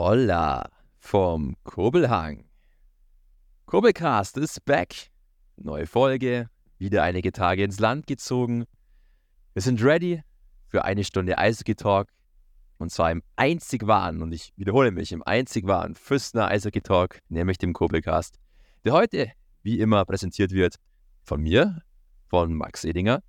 Holla vom Kurbelhang. Kurbelcast ist back. Neue Folge, wieder einige Tage ins Land gezogen. Wir sind ready für eine Stunde Eishockey Talk. Und zwar im einzig wahren, und ich wiederhole mich, im einzig wahren Füssner Eishockey Talk, nämlich dem Kurbelcast, der heute, wie immer, präsentiert wird von mir, von Max Edinger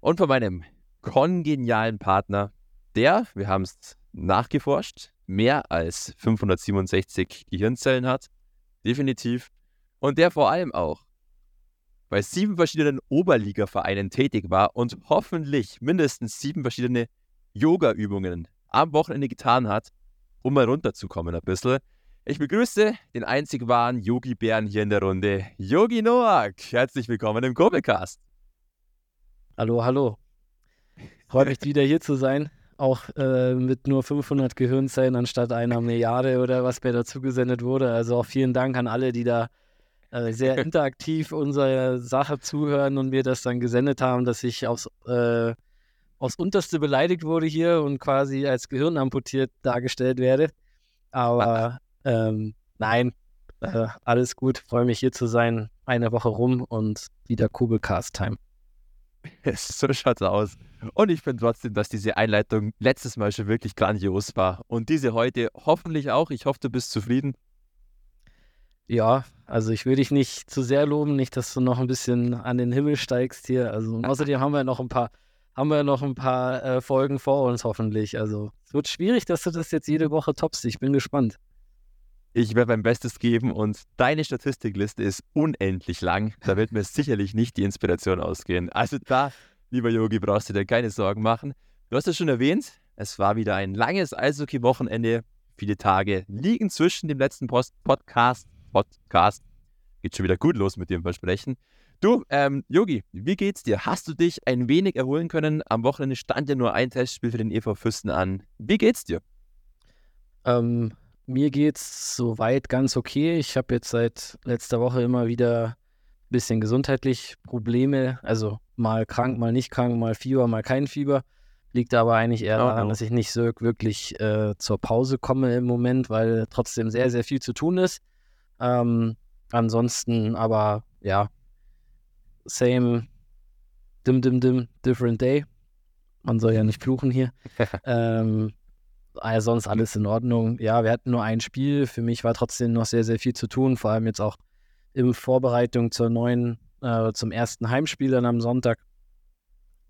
und von meinem kongenialen Partner, der, wir haben es nachgeforscht, mehr als 567 Gehirnzellen hat, definitiv, und der vor allem auch bei sieben verschiedenen Oberligavereinen tätig war und hoffentlich mindestens sieben verschiedene Yoga-Übungen am Wochenende getan hat, um mal runterzukommen ein bisschen. Ich begrüße den einzig wahren Yogi-Bären hier in der Runde, Yogi Noak. Herzlich willkommen im Kurbelcast. Hallo, hallo. Freut mich wieder hier zu sein auch äh, mit nur 500 Gehirnzellen anstatt einer Milliarde oder was mir dazu gesendet wurde. Also auch vielen Dank an alle, die da äh, sehr interaktiv unserer Sache zuhören und mir das dann gesendet haben, dass ich aufs, äh, aufs Unterste beleidigt wurde hier und quasi als Gehirn amputiert dargestellt werde. Aber ähm, nein, äh, alles gut, freue mich hier zu sein. Eine Woche rum und wieder Kubelcast-Time. so schaut's aus. Und ich finde trotzdem, dass diese Einleitung letztes Mal schon wirklich grandios war. Und diese heute hoffentlich auch. Ich hoffe, du bist zufrieden. Ja, also ich will dich nicht zu sehr loben, nicht, dass du noch ein bisschen an den Himmel steigst hier. Also außerdem haben wir noch ein paar, haben wir noch ein paar äh, Folgen vor uns hoffentlich. Also es wird schwierig, dass du das jetzt jede Woche toppst. Ich bin gespannt. Ich werde mein Bestes geben und deine Statistikliste ist unendlich lang. Da wird mir sicherlich nicht die Inspiration ausgehen. Also da, lieber Yogi, brauchst du dir keine Sorgen machen. Du hast es schon erwähnt, es war wieder ein langes Eishockey-Wochenende. Viele Tage liegen zwischen dem letzten Post Podcast. Podcast. Geht schon wieder gut los mit dem Versprechen. Du, ähm, Yogi, wie geht's dir? Hast du dich ein wenig erholen können? Am Wochenende stand ja nur ein Testspiel für den EV Fürsten an. Wie geht's dir? Ähm, mir geht's soweit ganz okay. Ich habe jetzt seit letzter Woche immer wieder ein bisschen gesundheitlich Probleme. Also mal krank, mal nicht krank, mal Fieber, mal kein Fieber. Liegt aber eigentlich eher oh, daran, oh. dass ich nicht so wirklich äh, zur Pause komme im Moment, weil trotzdem sehr, sehr viel zu tun ist. Ähm, ansonsten aber, ja, same, dim, dim, dim, different day. Man soll ja nicht fluchen hier. ähm, Ah sonst alles in Ordnung. Ja, wir hatten nur ein Spiel. Für mich war trotzdem noch sehr, sehr viel zu tun, vor allem jetzt auch in Vorbereitung zur neuen, äh, zum ersten Heimspiel dann am Sonntag.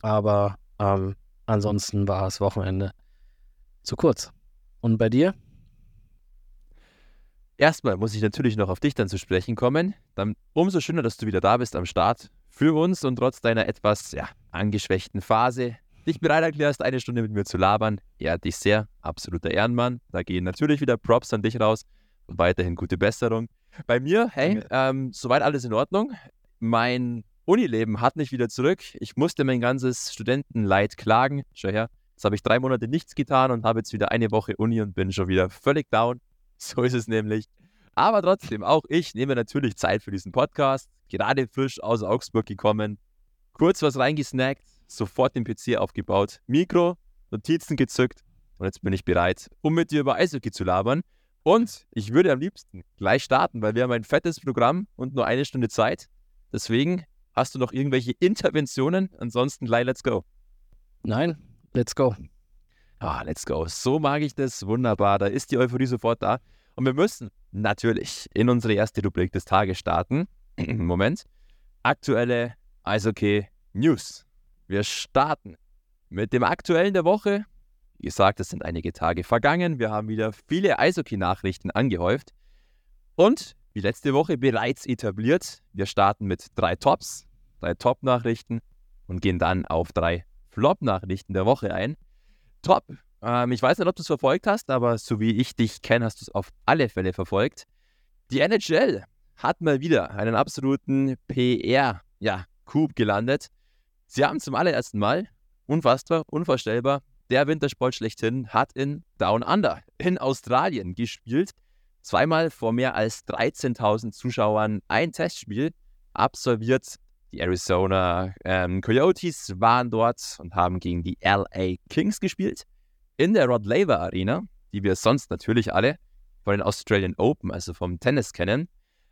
Aber ähm, ansonsten war das Wochenende zu kurz. Und bei dir? Erstmal muss ich natürlich noch auf dich dann zu sprechen kommen. Dann umso schöner, dass du wieder da bist am Start für uns und trotz deiner etwas ja, angeschwächten Phase dich bereit erklärst, eine Stunde mit mir zu labern. Ehrt dich sehr, absoluter Ehrenmann. Da gehen natürlich wieder Props an dich raus und weiterhin gute Besserung. Bei mir, hey, ähm, soweit alles in Ordnung. Mein Unileben hat mich wieder zurück. Ich musste mein ganzes Studentenleid klagen. Schau her, jetzt habe ich drei Monate nichts getan und habe jetzt wieder eine Woche Uni und bin schon wieder völlig down. So ist es nämlich. Aber trotzdem, auch ich nehme natürlich Zeit für diesen Podcast. Gerade frisch aus Augsburg gekommen. Kurz was reingesnackt, sofort den PC aufgebaut, Mikro, Notizen gezückt und jetzt bin ich bereit, um mit dir über Eishockey zu labern. Und ich würde am liebsten gleich starten, weil wir haben ein fettes Programm und nur eine Stunde Zeit. Deswegen hast du noch irgendwelche Interventionen? Ansonsten gleich let's go. Nein, let's go. Ah, let's go. So mag ich das. Wunderbar. Da ist die Euphorie sofort da. Und wir müssen natürlich in unsere erste Rubrik des Tages starten. Moment. Aktuelle Eishockey News. Wir starten mit dem aktuellen der Woche. Wie gesagt, es sind einige Tage vergangen. Wir haben wieder viele Eishockey-Nachrichten angehäuft. Und wie letzte Woche bereits etabliert, wir starten mit drei Tops, drei Top-Nachrichten und gehen dann auf drei Flop-Nachrichten der Woche ein. Top. Ähm, ich weiß nicht, ob du es verfolgt hast, aber so wie ich dich kenne, hast du es auf alle Fälle verfolgt. Die NHL hat mal wieder einen absoluten PR, ja, gelandet. Sie haben zum allerersten Mal, unfassbar, unvorstellbar, der Wintersport schlechthin hat in Down Under in Australien gespielt. Zweimal vor mehr als 13.000 Zuschauern ein Testspiel absolviert. Die Arizona ähm, Coyotes waren dort und haben gegen die LA Kings gespielt. In der Rod Laver Arena. die wir sonst natürlich alle von den Australian Open, also vom Tennis kennen.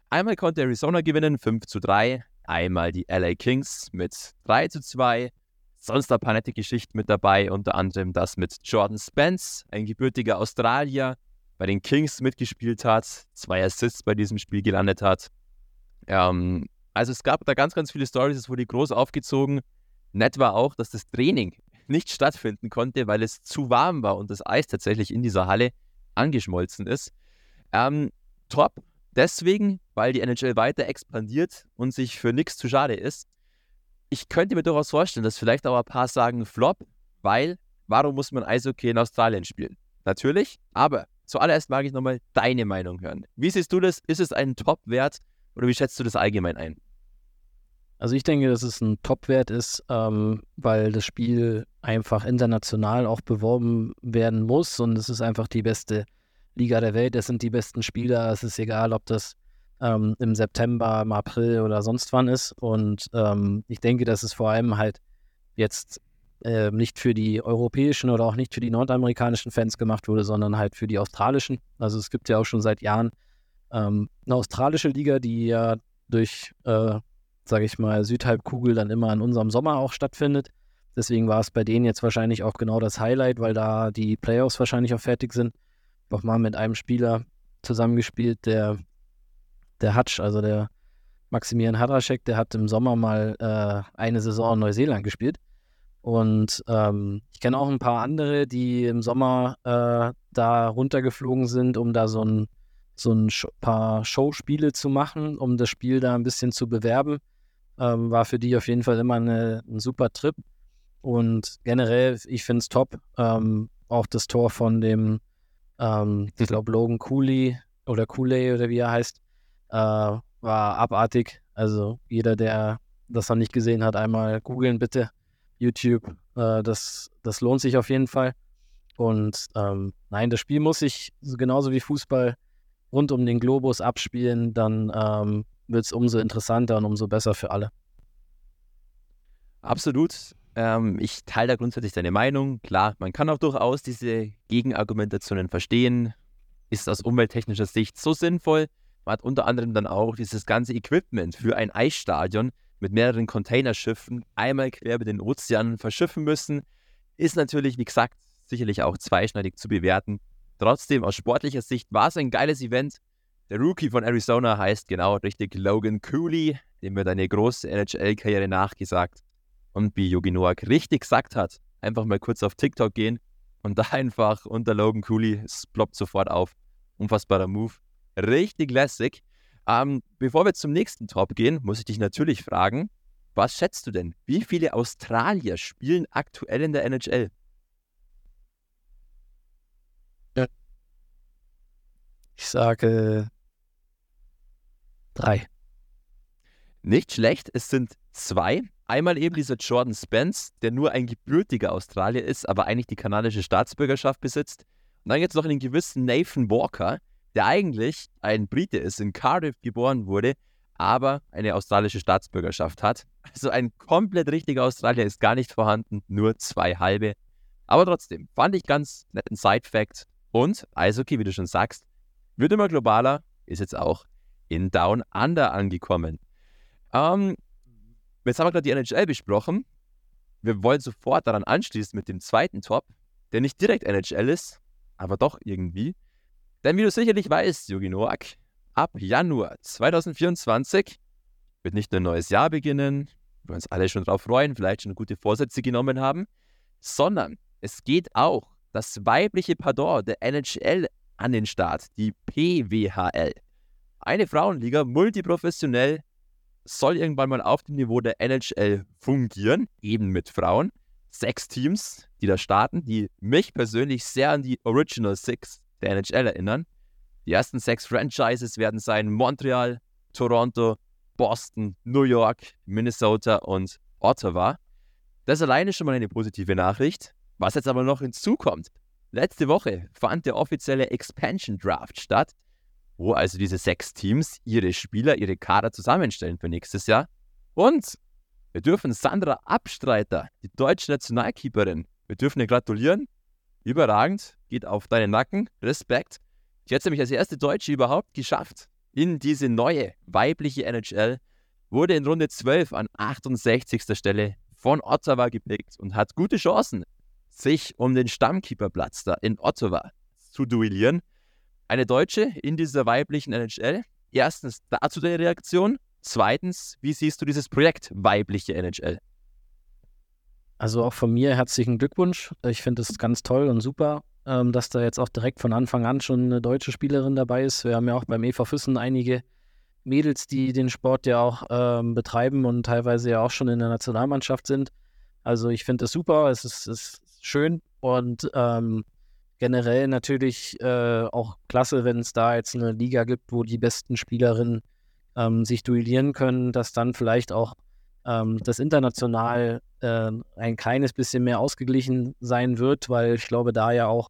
Einmal konnte Arizona gewinnen, 5 zu 3. Einmal die LA Kings mit 3 zu 2. Sonst ein paar nette Geschichten mit dabei, unter anderem das mit Jordan Spence, ein gebürtiger Australier, bei den Kings mitgespielt hat, zwei Assists bei diesem Spiel gelandet hat. Ähm, also es gab da ganz, ganz viele Stories, es wurde groß aufgezogen. Nett war auch, dass das Training nicht stattfinden konnte, weil es zu warm war und das Eis tatsächlich in dieser Halle angeschmolzen ist. Ähm, top, deswegen, weil die NHL weiter expandiert und sich für nichts zu schade ist. Ich könnte mir durchaus vorstellen, dass vielleicht auch ein paar sagen Flop, weil warum muss man Eishockey in Australien spielen? Natürlich, aber zuallererst mag ich nochmal deine Meinung hören. Wie siehst du das? Ist es ein Top-Wert oder wie schätzt du das allgemein ein? Also ich denke, dass es ein Top-Wert ist, ähm, weil das Spiel einfach international auch beworben werden muss und es ist einfach die beste Liga der Welt. Es sind die besten Spieler. Es ist egal, ob das ähm, im September, im April oder sonst wann ist. Und ähm, ich denke, dass es vor allem halt jetzt äh, nicht für die europäischen oder auch nicht für die nordamerikanischen Fans gemacht wurde, sondern halt für die australischen. Also es gibt ja auch schon seit Jahren ähm, eine australische Liga, die ja durch äh, sage ich mal, Südhalbkugel dann immer in unserem Sommer auch stattfindet. Deswegen war es bei denen jetzt wahrscheinlich auch genau das Highlight, weil da die Playoffs wahrscheinlich auch fertig sind. Noch mal mit einem Spieler zusammengespielt, der, der Hutch, also der Maximilian Hadraschek, der hat im Sommer mal äh, eine Saison in Neuseeland gespielt. Und ähm, ich kenne auch ein paar andere, die im Sommer äh, da runtergeflogen sind, um da so ein, so ein paar Showspiele zu machen, um das Spiel da ein bisschen zu bewerben. Ähm, war für die auf jeden Fall immer eine, ein super Trip. Und generell, ich finde es top. Ähm, auch das Tor von dem, ähm, ich glaube, Logan Cooley oder Cooley oder wie er heißt, äh, war abartig. Also jeder, der das noch nicht gesehen hat, einmal googeln bitte. YouTube. Äh, das, das lohnt sich auf jeden Fall. Und ähm, nein, das Spiel muss sich genauso wie Fußball rund um den Globus abspielen. Dann ähm, wird es umso interessanter und umso besser für alle. Absolut. Ähm, ich teile da grundsätzlich deine Meinung. Klar, man kann auch durchaus diese Gegenargumentationen verstehen. Ist aus umwelttechnischer Sicht so sinnvoll. Man hat unter anderem dann auch dieses ganze Equipment für ein Eisstadion mit mehreren Containerschiffen einmal quer über den Ozean verschiffen müssen. Ist natürlich, wie gesagt, sicherlich auch zweischneidig zu bewerten. Trotzdem, aus sportlicher Sicht war es ein geiles Event. Der Rookie von Arizona heißt genau richtig Logan Cooley, dem wird eine große NHL-Karriere nachgesagt. Und wie Yogi Noak richtig gesagt hat, einfach mal kurz auf TikTok gehen und da einfach unter Logan Cooley, es ploppt sofort auf. Unfassbarer Move. Richtig lässig. Ähm, bevor wir zum nächsten Top gehen, muss ich dich natürlich fragen, was schätzt du denn? Wie viele Australier spielen aktuell in der NHL? Ich sage Drei. Nicht schlecht, es sind zwei. Einmal eben dieser Jordan Spence, der nur ein gebürtiger Australier ist, aber eigentlich die kanadische Staatsbürgerschaft besitzt. Und dann es noch einen gewissen Nathan Walker, der eigentlich ein Brite ist, in Cardiff geboren wurde, aber eine australische Staatsbürgerschaft hat. Also ein komplett richtiger Australier ist gar nicht vorhanden, nur zwei halbe. Aber trotzdem, fand ich ganz netten Side-Fact. Und Eishockey, wie du schon sagst, wird immer globaler, ist jetzt auch in Down Under angekommen. Ähm, jetzt haben wir gerade die NHL besprochen. Wir wollen sofort daran anschließen mit dem zweiten Top, der nicht direkt NHL ist, aber doch irgendwie. Denn wie du sicherlich weißt, Yogi Noak, ab Januar 2024 wird nicht nur ein neues Jahr beginnen, wir uns alle schon drauf freuen, vielleicht schon gute Vorsätze genommen haben, sondern es geht auch das weibliche Pardon der NHL an den Start, die PWHL. Eine Frauenliga, multiprofessionell, soll irgendwann mal auf dem Niveau der NHL fungieren, eben mit Frauen. Sechs Teams, die da starten, die mich persönlich sehr an die Original Six der NHL erinnern. Die ersten sechs Franchises werden sein Montreal, Toronto, Boston, New York, Minnesota und Ottawa. Das alleine schon mal eine positive Nachricht. Was jetzt aber noch hinzukommt. Letzte Woche fand der offizielle Expansion Draft statt wo also diese sechs Teams ihre Spieler, ihre Kader zusammenstellen für nächstes Jahr. Und wir dürfen Sandra Abstreiter, die deutsche Nationalkeeperin, wir dürfen ihr gratulieren. Überragend, geht auf deinen Nacken, Respekt. Ich hätte nämlich als erste Deutsche überhaupt geschafft in diese neue weibliche NHL, wurde in Runde 12 an 68. Stelle von Ottawa gepickt und hat gute Chancen, sich um den Stammkeeperplatz da in Ottawa zu duellieren. Eine Deutsche in dieser weiblichen NHL. Erstens dazu deine Reaktion. Zweitens, wie siehst du dieses Projekt weibliche NHL? Also auch von mir herzlichen Glückwunsch. Ich finde es ganz toll und super, ähm, dass da jetzt auch direkt von Anfang an schon eine deutsche Spielerin dabei ist. Wir haben ja auch beim EV Füssen einige Mädels, die den Sport ja auch ähm, betreiben und teilweise ja auch schon in der Nationalmannschaft sind. Also ich finde es super, es ist, ist, schön und ähm, generell natürlich äh, auch klasse, wenn es da jetzt eine Liga gibt, wo die besten Spielerinnen ähm, sich duellieren können, dass dann vielleicht auch ähm, das international äh, ein kleines bisschen mehr ausgeglichen sein wird, weil ich glaube, da ja auch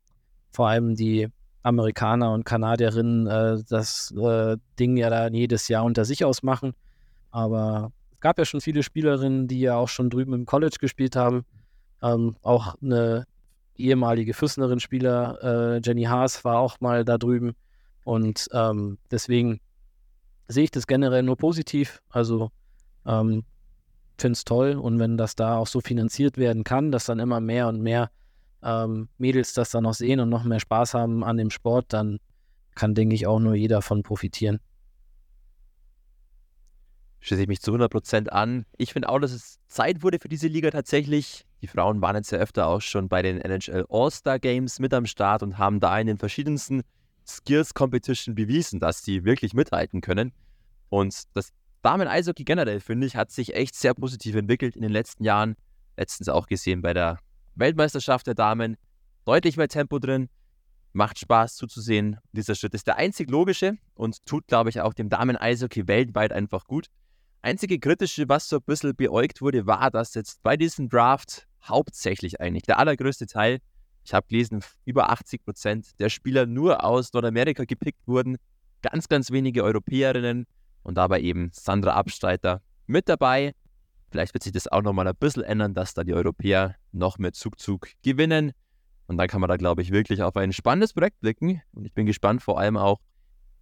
vor allem die Amerikaner und Kanadierinnen äh, das äh, Ding ja dann jedes Jahr unter sich ausmachen. Aber es gab ja schon viele Spielerinnen, die ja auch schon drüben im College gespielt haben. Ähm, auch eine ehemalige Füssnerin-Spieler, äh, Jenny Haas, war auch mal da drüben. Und ähm, deswegen sehe ich das generell nur positiv. Also ähm, finde es toll und wenn das da auch so finanziert werden kann, dass dann immer mehr und mehr ähm, Mädels das dann noch sehen und noch mehr Spaß haben an dem Sport, dann kann, denke ich, auch nur jeder davon profitieren. Schließe ich mich zu 100% an. Ich finde auch, dass es Zeit wurde für diese Liga tatsächlich. Die Frauen waren jetzt ja öfter auch schon bei den NHL All-Star Games mit am Start und haben da in den verschiedensten Skills Competition bewiesen, dass sie wirklich mithalten können. Und das Damen-Eishockey generell, finde ich, hat sich echt sehr positiv entwickelt in den letzten Jahren. Letztens auch gesehen bei der Weltmeisterschaft der Damen. Deutlich mehr Tempo drin. Macht Spaß zuzusehen. Dieser Schritt ist der einzig logische und tut, glaube ich, auch dem Damen-Eishockey weltweit einfach gut. Einzige kritische, was so ein bisschen beäugt wurde, war, dass jetzt bei diesem Draft hauptsächlich eigentlich der allergrößte Teil, ich habe gelesen, über 80 Prozent der Spieler nur aus Nordamerika gepickt wurden. Ganz, ganz wenige Europäerinnen und dabei eben Sandra Abstreiter mit dabei. Vielleicht wird sich das auch nochmal ein bisschen ändern, dass da die Europäer noch mehr Zugzug gewinnen. Und dann kann man da, glaube ich, wirklich auf ein spannendes Projekt blicken. Und ich bin gespannt vor allem auch,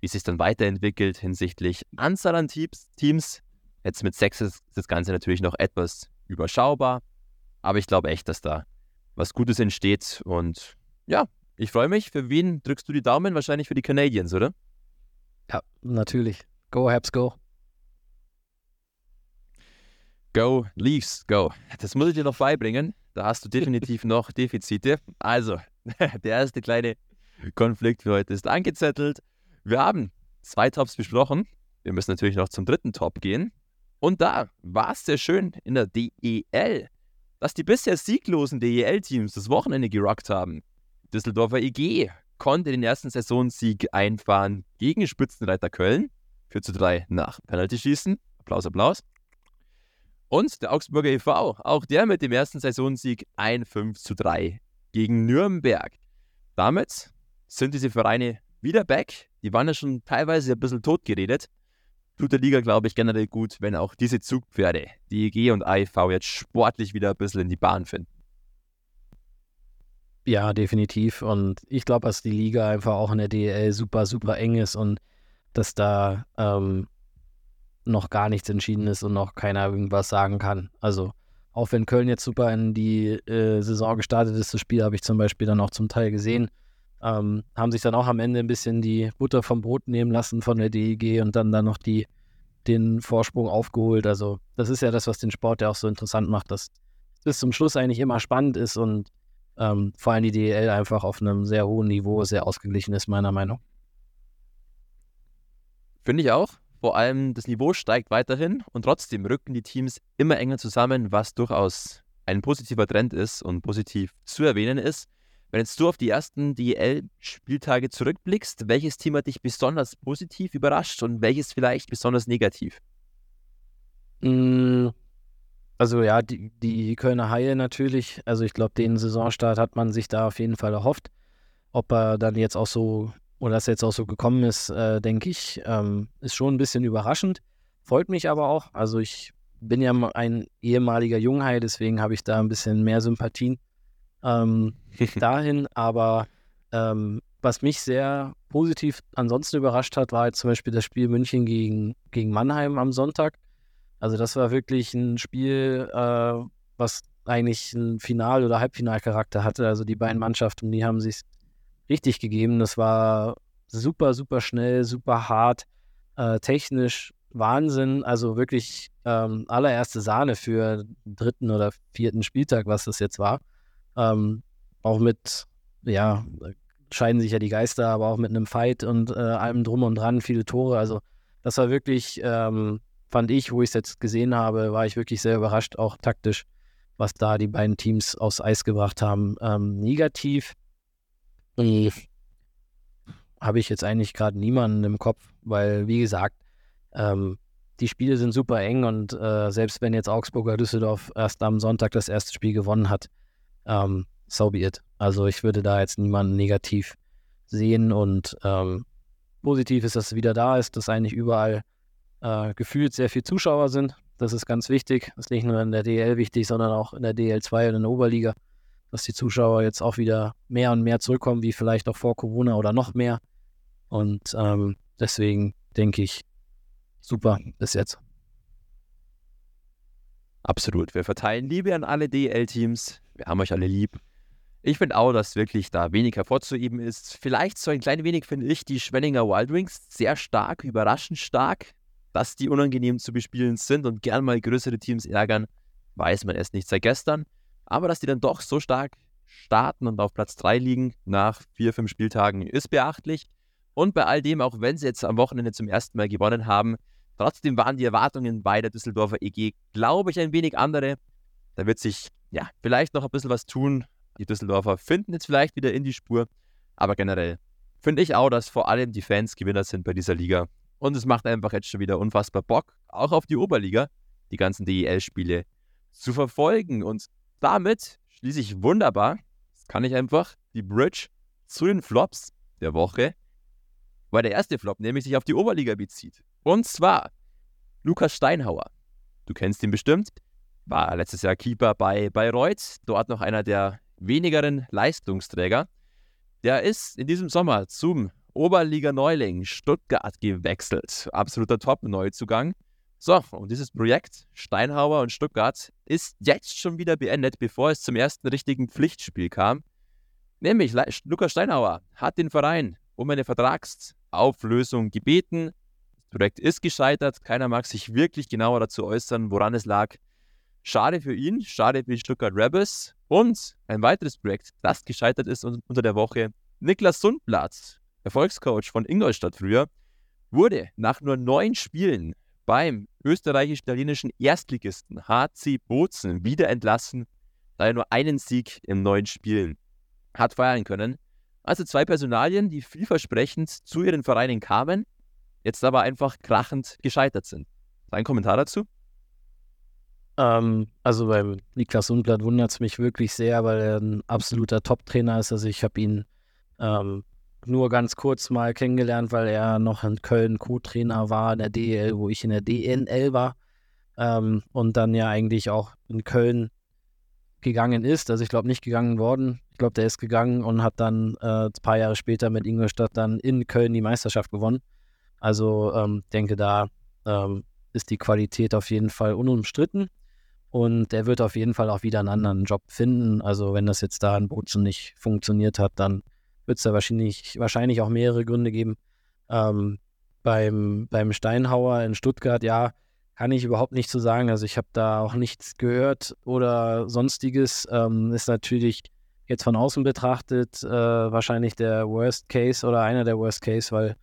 wie es sich dann weiterentwickelt hinsichtlich Anzahl an Teams. Jetzt mit sechs ist das Ganze natürlich noch etwas überschaubar. Aber ich glaube echt, dass da was Gutes entsteht. Und ja, ich freue mich. Für wen drückst du die Daumen? Wahrscheinlich für die Canadiens, oder? Ja, natürlich. Go, Habs, go. Go, Leafs, go. Das muss ich dir noch beibringen. Da hast du definitiv noch Defizite. Also, der erste kleine Konflikt für heute ist angezettelt. Wir haben zwei Tops besprochen. Wir müssen natürlich noch zum dritten Top gehen. Und da war es sehr schön in der DEL, dass die bisher sieglosen DEL-Teams das Wochenende gerockt haben. Düsseldorfer EG konnte den ersten Saisonsieg einfahren gegen Spitzenreiter Köln. 4 zu 3 nach Penalty-Schießen. Applaus, Applaus. Und der Augsburger e.V., auch der mit dem ersten Saisonsieg ein 5 zu 3 gegen Nürnberg. Damit sind diese Vereine wieder back. Die waren ja schon teilweise ein bisschen totgeredet. Tut der Liga, glaube ich, generell gut, wenn auch diese Zugpferde, die EG und AIV, jetzt sportlich wieder ein bisschen in die Bahn finden. Ja, definitiv. Und ich glaube, dass die Liga einfach auch in der DL super, super eng ist und dass da ähm, noch gar nichts entschieden ist und noch keiner irgendwas sagen kann. Also auch wenn Köln jetzt super in die äh, Saison gestartet ist, das Spiel habe ich zum Beispiel dann auch zum Teil gesehen, ähm, haben sich dann auch am Ende ein bisschen die Butter vom Brot nehmen lassen von der DEG und dann dann noch die, den Vorsprung aufgeholt. Also das ist ja das, was den Sport ja auch so interessant macht, dass bis zum Schluss eigentlich immer spannend ist und ähm, vor allem die DEL einfach auf einem sehr hohen Niveau sehr ausgeglichen ist, meiner Meinung. Finde ich auch. Vor allem das Niveau steigt weiterhin und trotzdem rücken die Teams immer enger zusammen, was durchaus ein positiver Trend ist und positiv zu erwähnen ist. Wenn jetzt du auf die ersten DEL-Spieltage zurückblickst, welches Team hat dich besonders positiv überrascht und welches vielleicht besonders negativ? Mm, also ja, die, die Kölner Haie natürlich. Also ich glaube, den Saisonstart hat man sich da auf jeden Fall erhofft. Ob er dann jetzt auch so oder dass jetzt auch so gekommen ist, äh, denke ich, ähm, ist schon ein bisschen überraschend. Freut mich aber auch. Also ich bin ja ein ehemaliger Junghai, deswegen habe ich da ein bisschen mehr Sympathien. Ähm, dahin. Aber ähm, was mich sehr positiv ansonsten überrascht hat, war jetzt zum Beispiel das Spiel München gegen, gegen Mannheim am Sonntag. Also das war wirklich ein Spiel, äh, was eigentlich einen Final- oder Halbfinalcharakter hatte. Also die beiden Mannschaften, die haben sich richtig gegeben. Das war super, super schnell, super hart, äh, technisch Wahnsinn. Also wirklich ähm, allererste Sahne für den dritten oder vierten Spieltag, was das jetzt war. Ähm, auch mit, ja, scheiden sich ja die Geister, aber auch mit einem Fight und äh, allem drum und dran, viele Tore. Also das war wirklich, ähm, fand ich, wo ich es jetzt gesehen habe, war ich wirklich sehr überrascht, auch taktisch, was da die beiden Teams aufs Eis gebracht haben. Ähm, negativ habe ich jetzt eigentlich gerade niemanden im Kopf, weil, wie gesagt, ähm, die Spiele sind super eng und äh, selbst wenn jetzt Augsburger Düsseldorf erst am Sonntag das erste Spiel gewonnen hat, ähm, so be it. Also ich würde da jetzt niemanden negativ sehen und ähm, positiv ist, dass es wieder da ist, dass eigentlich überall äh, gefühlt sehr viele Zuschauer sind. Das ist ganz wichtig. Das ist nicht nur in der DL wichtig, sondern auch in der DL2 und in der Oberliga, dass die Zuschauer jetzt auch wieder mehr und mehr zurückkommen, wie vielleicht auch vor Corona oder noch mehr. Und ähm, deswegen denke ich, super bis jetzt. Absolut. Wir verteilen Liebe an alle DL-Teams. Wir haben euch alle lieb. Ich finde auch, dass wirklich da wenig hervorzuheben ist. Vielleicht so ein klein wenig finde ich die Schwenninger Wild Wings sehr stark, überraschend stark. Dass die unangenehm zu bespielen sind und gern mal größere Teams ärgern, weiß man erst nicht seit gestern. Aber dass die dann doch so stark starten und auf Platz 3 liegen nach vier, fünf Spieltagen, ist beachtlich. Und bei all dem, auch wenn sie jetzt am Wochenende zum ersten Mal gewonnen haben, trotzdem waren die Erwartungen bei der Düsseldorfer EG, glaube ich, ein wenig andere. Da wird sich ja vielleicht noch ein bisschen was tun. Die Düsseldorfer finden jetzt vielleicht wieder in die Spur. Aber generell finde ich auch, dass vor allem die Fans Gewinner sind bei dieser Liga. Und es macht einfach jetzt schon wieder unfassbar Bock, auch auf die Oberliga, die ganzen DEL-Spiele zu verfolgen. Und damit schließe ich wunderbar, das kann ich einfach, die Bridge zu den Flops der Woche weil der erste Flop nämlich sich auf die Oberliga bezieht. Und zwar Lukas Steinhauer. Du kennst ihn bestimmt. War letztes Jahr Keeper bei Bayreuth, dort noch einer der wenigeren Leistungsträger. Der ist in diesem Sommer zum Oberliga-Neuling Stuttgart gewechselt. Absoluter Top-Neuzugang. So, und dieses Projekt Steinhauer und Stuttgart ist jetzt schon wieder beendet, bevor es zum ersten richtigen Pflichtspiel kam. Nämlich Lukas Steinhauer hat den Verein um eine Vertragsauflösung gebeten. Projekt ist gescheitert. Keiner mag sich wirklich genauer dazu äußern, woran es lag. Schade für ihn, schade für die Stuttgart Rebels. Und ein weiteres Projekt, das gescheitert ist unter der Woche. Niklas Sundblatt, Erfolgscoach von Ingolstadt früher, wurde nach nur neun Spielen beim österreichisch-italienischen Erstligisten HC Bozen wieder entlassen, da er nur einen Sieg in neun Spielen hat feiern können. Also zwei Personalien, die vielversprechend zu ihren Vereinen kamen, jetzt aber einfach krachend gescheitert sind. Dein Kommentar dazu? Ähm, also beim Niklas Sundblatt wundert es mich wirklich sehr, weil er ein absoluter Top-Trainer ist. Also ich habe ihn ähm, nur ganz kurz mal kennengelernt, weil er noch in Köln Co-Trainer war in der DL, wo ich in der DNL war. Ähm, und dann ja eigentlich auch in Köln gegangen ist. Also ich glaube nicht gegangen worden. Ich glaube, der ist gegangen und hat dann äh, ein paar Jahre später mit Ingolstadt dann in Köln die Meisterschaft gewonnen. Also ähm, denke, da ähm, ist die Qualität auf jeden Fall unumstritten. Und er wird auf jeden Fall auch wieder einen anderen Job finden. Also wenn das jetzt da in Bozen nicht funktioniert hat, dann wird es da wahrscheinlich, wahrscheinlich auch mehrere Gründe geben. Ähm, beim, beim Steinhauer in Stuttgart, ja, kann ich überhaupt nicht zu so sagen. Also ich habe da auch nichts gehört oder sonstiges. Ähm, ist natürlich jetzt von außen betrachtet äh, wahrscheinlich der Worst Case oder einer der Worst Case, weil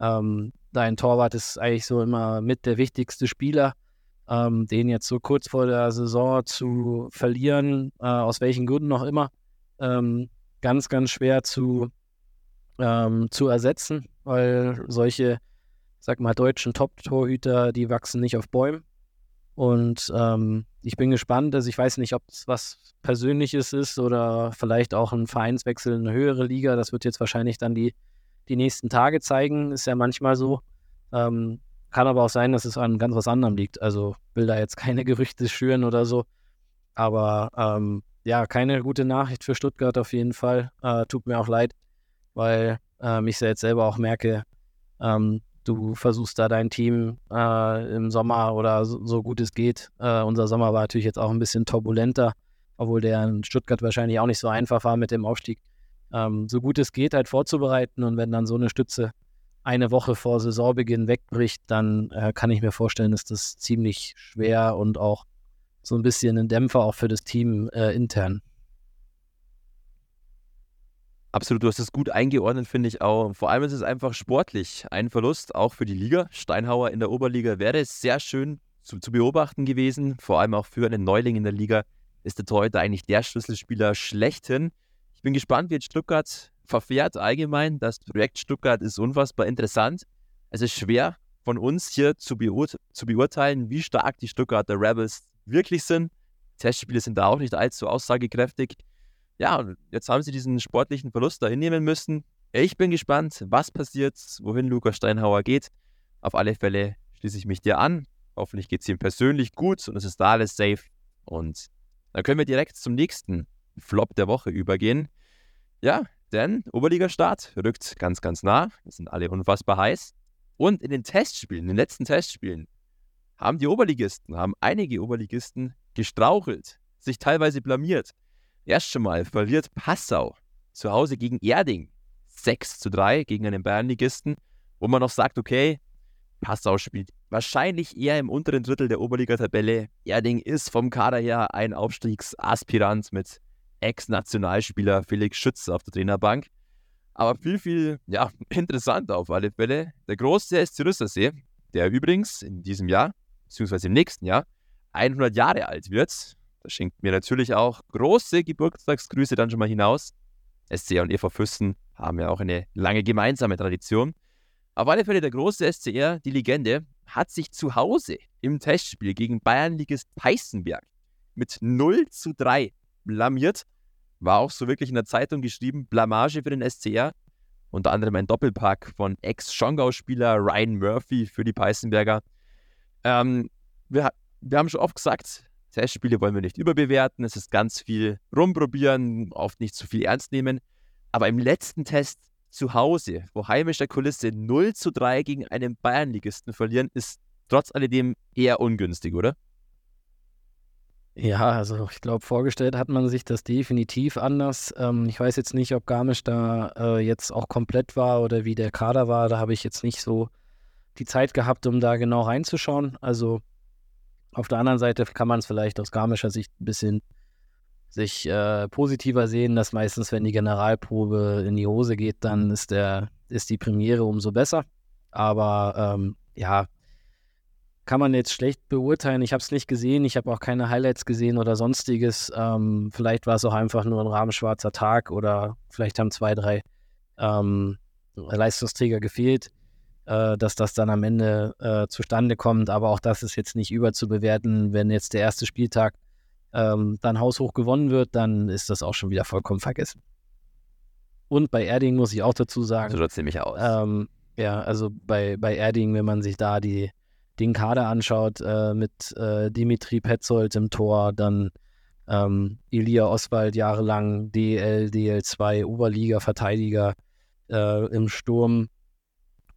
ähm, dein Torwart ist eigentlich so immer mit der wichtigste Spieler. Ähm, den jetzt so kurz vor der Saison zu verlieren, äh, aus welchen Gründen noch immer, ähm, ganz, ganz schwer zu, ähm, zu ersetzen, weil solche sag mal, deutschen Top-Torhüter, die wachsen nicht auf Bäumen. Und ähm, ich bin gespannt, also ich weiß nicht, ob es was Persönliches ist oder vielleicht auch ein Vereinswechsel in eine höhere Liga. Das wird jetzt wahrscheinlich dann die, die nächsten Tage zeigen. Ist ja manchmal so. Ähm, kann aber auch sein, dass es an ganz was anderem liegt. Also will da jetzt keine Gerüchte schüren oder so. Aber ähm, ja, keine gute Nachricht für Stuttgart auf jeden Fall. Äh, tut mir auch leid, weil ähm, ich jetzt selber auch merke, ähm, du versuchst da dein Team äh, im Sommer oder so, so, gut es geht. Äh, unser Sommer war natürlich jetzt auch ein bisschen turbulenter, obwohl der in Stuttgart wahrscheinlich auch nicht so einfach war mit dem Aufstieg. Ähm, so gut es geht, halt vorzubereiten und wenn dann so eine Stütze eine Woche vor Saisonbeginn wegbricht, dann äh, kann ich mir vorstellen, ist das ziemlich schwer und auch so ein bisschen ein Dämpfer auch für das Team äh, intern. Absolut, du hast es gut eingeordnet, finde ich auch. Vor allem ist es einfach sportlich ein Verlust, auch für die Liga. Steinhauer in der Oberliga wäre sehr schön zu, zu, beobachten gewesen. Vor allem auch für einen Neuling in der Liga ist der Torhüter eigentlich der Schlüsselspieler schlechthin. Bin gespannt, wie Stuttgart verfährt allgemein. Das Projekt Stuttgart ist unfassbar interessant. Es ist schwer von uns hier zu, beur zu beurteilen, wie stark die Stuttgarter Rebels wirklich sind. Testspiele sind da auch nicht allzu aussagekräftig ja, jetzt haben sie diesen sportlichen Verlust da hinnehmen müssen. Ich bin gespannt, was passiert, wohin Lukas Steinhauer geht. Auf alle Fälle schließe ich mich dir an. Hoffentlich geht es ihm persönlich gut und es ist da alles safe. Und dann können wir direkt zum nächsten Flop der Woche übergehen. Ja, denn Oberliga-Start rückt ganz, ganz nah. Wir sind alle unfassbar heiß. Und in den Testspielen, in den letzten Testspielen, haben die Oberligisten, haben einige Oberligisten gestrauchelt, sich teilweise blamiert. Erst schon mal verliert Passau zu Hause gegen Erding 6 zu 3 gegen einen Bayernligisten, wo man noch sagt, okay, Passau spielt wahrscheinlich eher im unteren Drittel der Oberliga-Tabelle. Erding ist vom Kader her ein Aufstiegsaspirant mit Ex-Nationalspieler Felix Schütz auf der Trainerbank. Aber viel, viel ja, interessanter auf alle Fälle. Der große SC Rüssersee, der übrigens in diesem Jahr, beziehungsweise im nächsten Jahr, 100 Jahre alt wird. Das schenkt mir natürlich auch große Geburtstagsgrüße dann schon mal hinaus. SCR und EV Füssen haben ja auch eine lange gemeinsame Tradition. Auf alle Fälle der große SCR, die Legende, hat sich zu Hause im Testspiel gegen Bayernligist Heißenberg mit 0 zu 3 blamiert. War auch so wirklich in der Zeitung geschrieben, Blamage für den SCR. Unter anderem ein Doppelpack von Ex-Schongau-Spieler Ryan Murphy für die Peißenberger. Ähm, wir, wir haben schon oft gesagt, Testspiele wollen wir nicht überbewerten. Es ist ganz viel rumprobieren, oft nicht zu viel ernst nehmen. Aber im letzten Test zu Hause, wo heimischer Kulisse 0 zu 3 gegen einen Bayernligisten verlieren, ist trotz alledem eher ungünstig, oder? Ja, also ich glaube, vorgestellt hat man sich das definitiv anders. Ähm, ich weiß jetzt nicht, ob Garmisch da äh, jetzt auch komplett war oder wie der Kader war. Da habe ich jetzt nicht so die Zeit gehabt, um da genau reinzuschauen. Also auf der anderen Seite kann man es vielleicht aus garmischer Sicht ein bisschen sich äh, positiver sehen, dass meistens, wenn die Generalprobe in die Hose geht, dann ist, der, ist die Premiere umso besser. Aber ähm, ja, kann man jetzt schlecht beurteilen. Ich habe es nicht gesehen, ich habe auch keine Highlights gesehen oder sonstiges. Ähm, vielleicht war es auch einfach nur ein rahmenschwarzer Tag oder vielleicht haben zwei, drei ähm, Leistungsträger gefehlt äh, dass das dann am Ende äh, zustande kommt. Aber auch das ist jetzt nicht überzubewerten. Wenn jetzt der erste Spieltag ähm, dann haushoch gewonnen wird, dann ist das auch schon wieder vollkommen vergessen. Und bei Erding muss ich auch dazu sagen. So sieht ziemlich aus. Ähm, ja, also bei, bei Erding, wenn man sich da die, den Kader anschaut, äh, mit äh, Dimitri Petzold im Tor, dann ähm, Elia Oswald jahrelang DL, DL2, Oberliga-Verteidiger äh, im Sturm,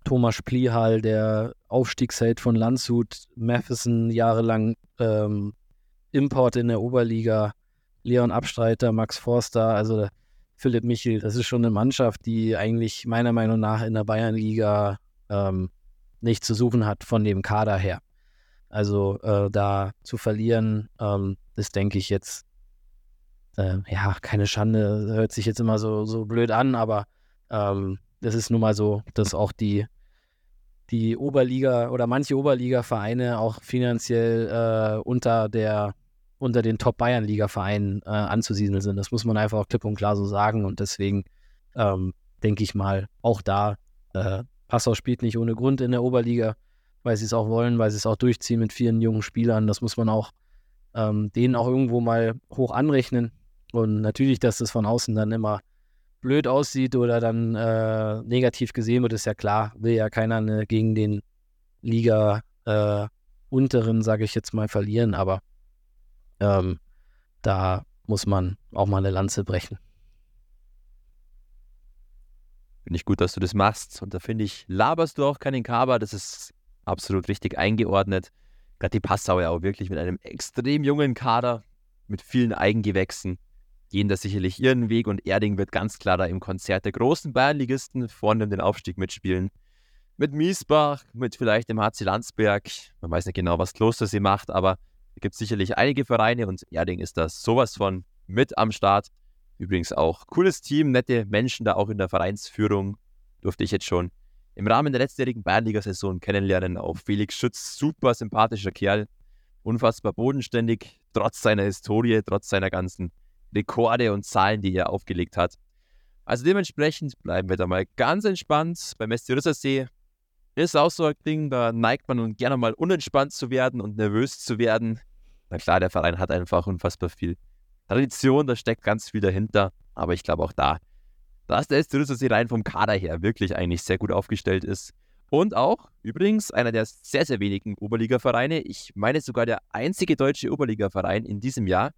Thomas Splihal, der Aufstiegsheld von Landshut, Matheson jahrelang ähm, Import in der Oberliga, Leon Abstreiter, Max Forster, also Philipp Michel, das ist schon eine Mannschaft, die eigentlich meiner Meinung nach in der Bayernliga ähm, nicht zu suchen hat von dem Kader her. Also äh, da zu verlieren, ähm, ist, denke ich, jetzt äh, ja keine Schande, hört sich jetzt immer so, so blöd an, aber ähm, das ist nun mal so, dass auch die die Oberliga oder manche Oberliga-Vereine auch finanziell äh, unter der unter den Top-Bayern-Liga-Vereinen äh, anzusiedeln sind. Das muss man einfach auch klipp und klar so sagen. Und deswegen ähm, denke ich mal, auch da, äh, Passau spielt nicht ohne Grund in der Oberliga, weil sie es auch wollen, weil sie es auch durchziehen mit vielen jungen Spielern. Das muss man auch ähm, denen auch irgendwo mal hoch anrechnen. Und natürlich, dass das von außen dann immer blöd aussieht oder dann äh, negativ gesehen wird, ist ja klar. Will ja keiner ne, gegen den Liga äh, unteren, sage ich jetzt mal, verlieren. Aber ähm, da muss man auch mal eine Lanze brechen. Finde ich gut, dass du das machst. Und da finde ich, laberst du auch keinen Kaber. Das ist absolut richtig eingeordnet. Gerade die Passau ja auch wirklich mit einem extrem jungen Kader, mit vielen Eigengewächsen, gehen da sicherlich ihren Weg und Erding wird ganz klar da im Konzert der großen Bayernligisten vorne um den Aufstieg mitspielen. Mit Miesbach, mit vielleicht dem HC Landsberg. Man weiß nicht genau, was Kloster sie macht, aber es gibt sicherlich einige Vereine und Erding ist da sowas von mit am Start. Übrigens auch cooles Team, nette Menschen da auch in der Vereinsführung. Durfte ich jetzt schon im Rahmen der letztjährigen Bayernliga-Saison kennenlernen. Auch Felix Schütz, super sympathischer Kerl, unfassbar bodenständig, trotz seiner Historie, trotz seiner ganzen Rekorde und Zahlen, die er aufgelegt hat. Also dementsprechend bleiben wir da mal ganz entspannt. Beim SC Rüssersee ist auch so ein Ding, da neigt man gerne mal unentspannt zu werden und nervös zu werden. Na klar, der Verein hat einfach unfassbar viel Tradition, da steckt ganz viel dahinter. Aber ich glaube auch da, dass der SC Rüsselsee rein vom Kader her wirklich eigentlich sehr gut aufgestellt ist. Und auch, übrigens, einer der sehr, sehr wenigen Oberliga-Vereine, ich meine sogar der einzige deutsche Oberliga-Verein in diesem Jahr,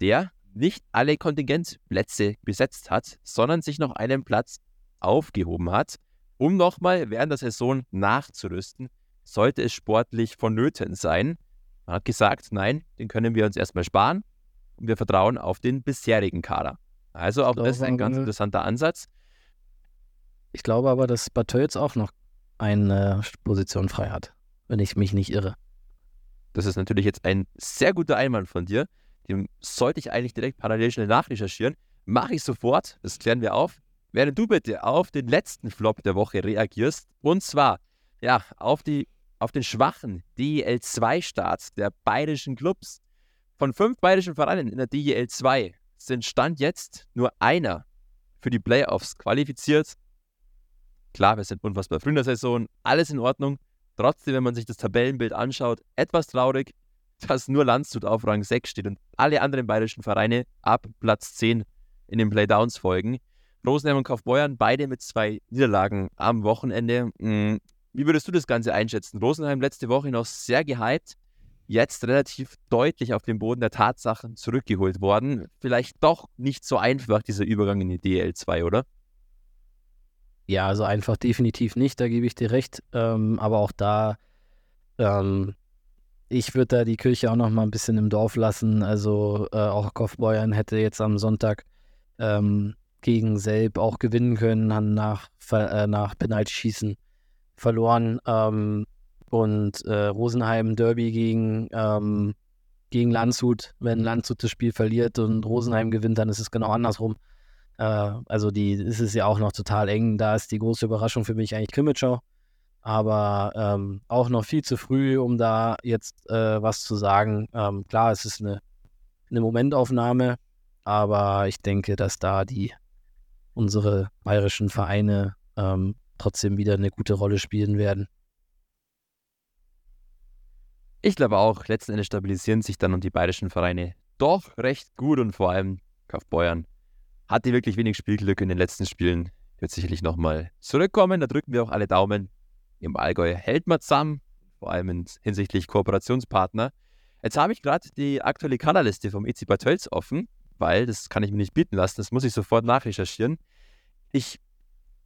der nicht alle Kontingentplätze besetzt hat, sondern sich noch einen Platz aufgehoben hat, um nochmal während der Saison nachzurüsten, sollte es sportlich vonnöten sein. Man hat gesagt, nein, den können wir uns erstmal sparen wir vertrauen auf den bisherigen Kader. Also auch das ist ein ganz interessanter Ansatz. Ich glaube aber, dass Batö auch noch eine Position frei hat, wenn ich mich nicht irre. Das ist natürlich jetzt ein sehr guter Einwand von dir. Den sollte ich eigentlich direkt parallel schnell nachrecherchieren. Mache ich sofort, das klären wir auf. Während du bitte auf den letzten Flop der Woche reagierst, und zwar ja, auf, die, auf den schwachen DEL2-Start der bayerischen Clubs. Von fünf bayerischen Vereinen in der DEL 2 sind Stand jetzt nur einer für die Playoffs qualifiziert. Klar, wir sind unfassbar früh in der Saison, alles in Ordnung. Trotzdem, wenn man sich das Tabellenbild anschaut, etwas traurig, dass nur Landshut auf Rang 6 steht und alle anderen bayerischen Vereine ab Platz 10 in den Playdowns folgen. Rosenheim und Kaufbeuern, beide mit zwei Niederlagen am Wochenende. Hm, wie würdest du das Ganze einschätzen? Rosenheim letzte Woche noch sehr gehypt, jetzt relativ deutlich auf den Boden der Tatsachen zurückgeholt worden. Vielleicht doch nicht so einfach, dieser Übergang in die DL2, oder? Ja, also einfach definitiv nicht, da gebe ich dir recht. Ähm, aber auch da, ähm, ich würde da die Kirche auch noch mal ein bisschen im Dorf lassen. Also äh, auch Kaufbeuern hätte jetzt am Sonntag ähm, gegen Selb auch gewinnen können, nach, äh, nach Penalty-Schießen verloren. Ähm, und äh, Rosenheim Derby gegen, ähm, gegen Landshut. Wenn Landshut das Spiel verliert und Rosenheim gewinnt, dann ist es genau andersrum. Äh, also die ist es ja auch noch total eng. Da ist die große Überraschung für mich eigentlich Krimitschau. Aber ähm, auch noch viel zu früh, um da jetzt äh, was zu sagen. Ähm, klar, es ist eine, eine Momentaufnahme, aber ich denke, dass da die unsere bayerischen Vereine ähm, trotzdem wieder eine gute Rolle spielen werden. Ich glaube auch, letzten Endes stabilisieren sich dann und die bayerischen Vereine doch recht gut und vor allem Kaufbeuern hatte wirklich wenig Spielglück in den letzten Spielen. Wird sicherlich nochmal zurückkommen. Da drücken wir auch alle Daumen. Im Allgäu hält man zusammen, vor allem hinsichtlich Kooperationspartner. Jetzt habe ich gerade die aktuelle Kaderliste vom EC Bad Tölz offen, weil das kann ich mir nicht bieten lassen. Das muss ich sofort nachrecherchieren. Ich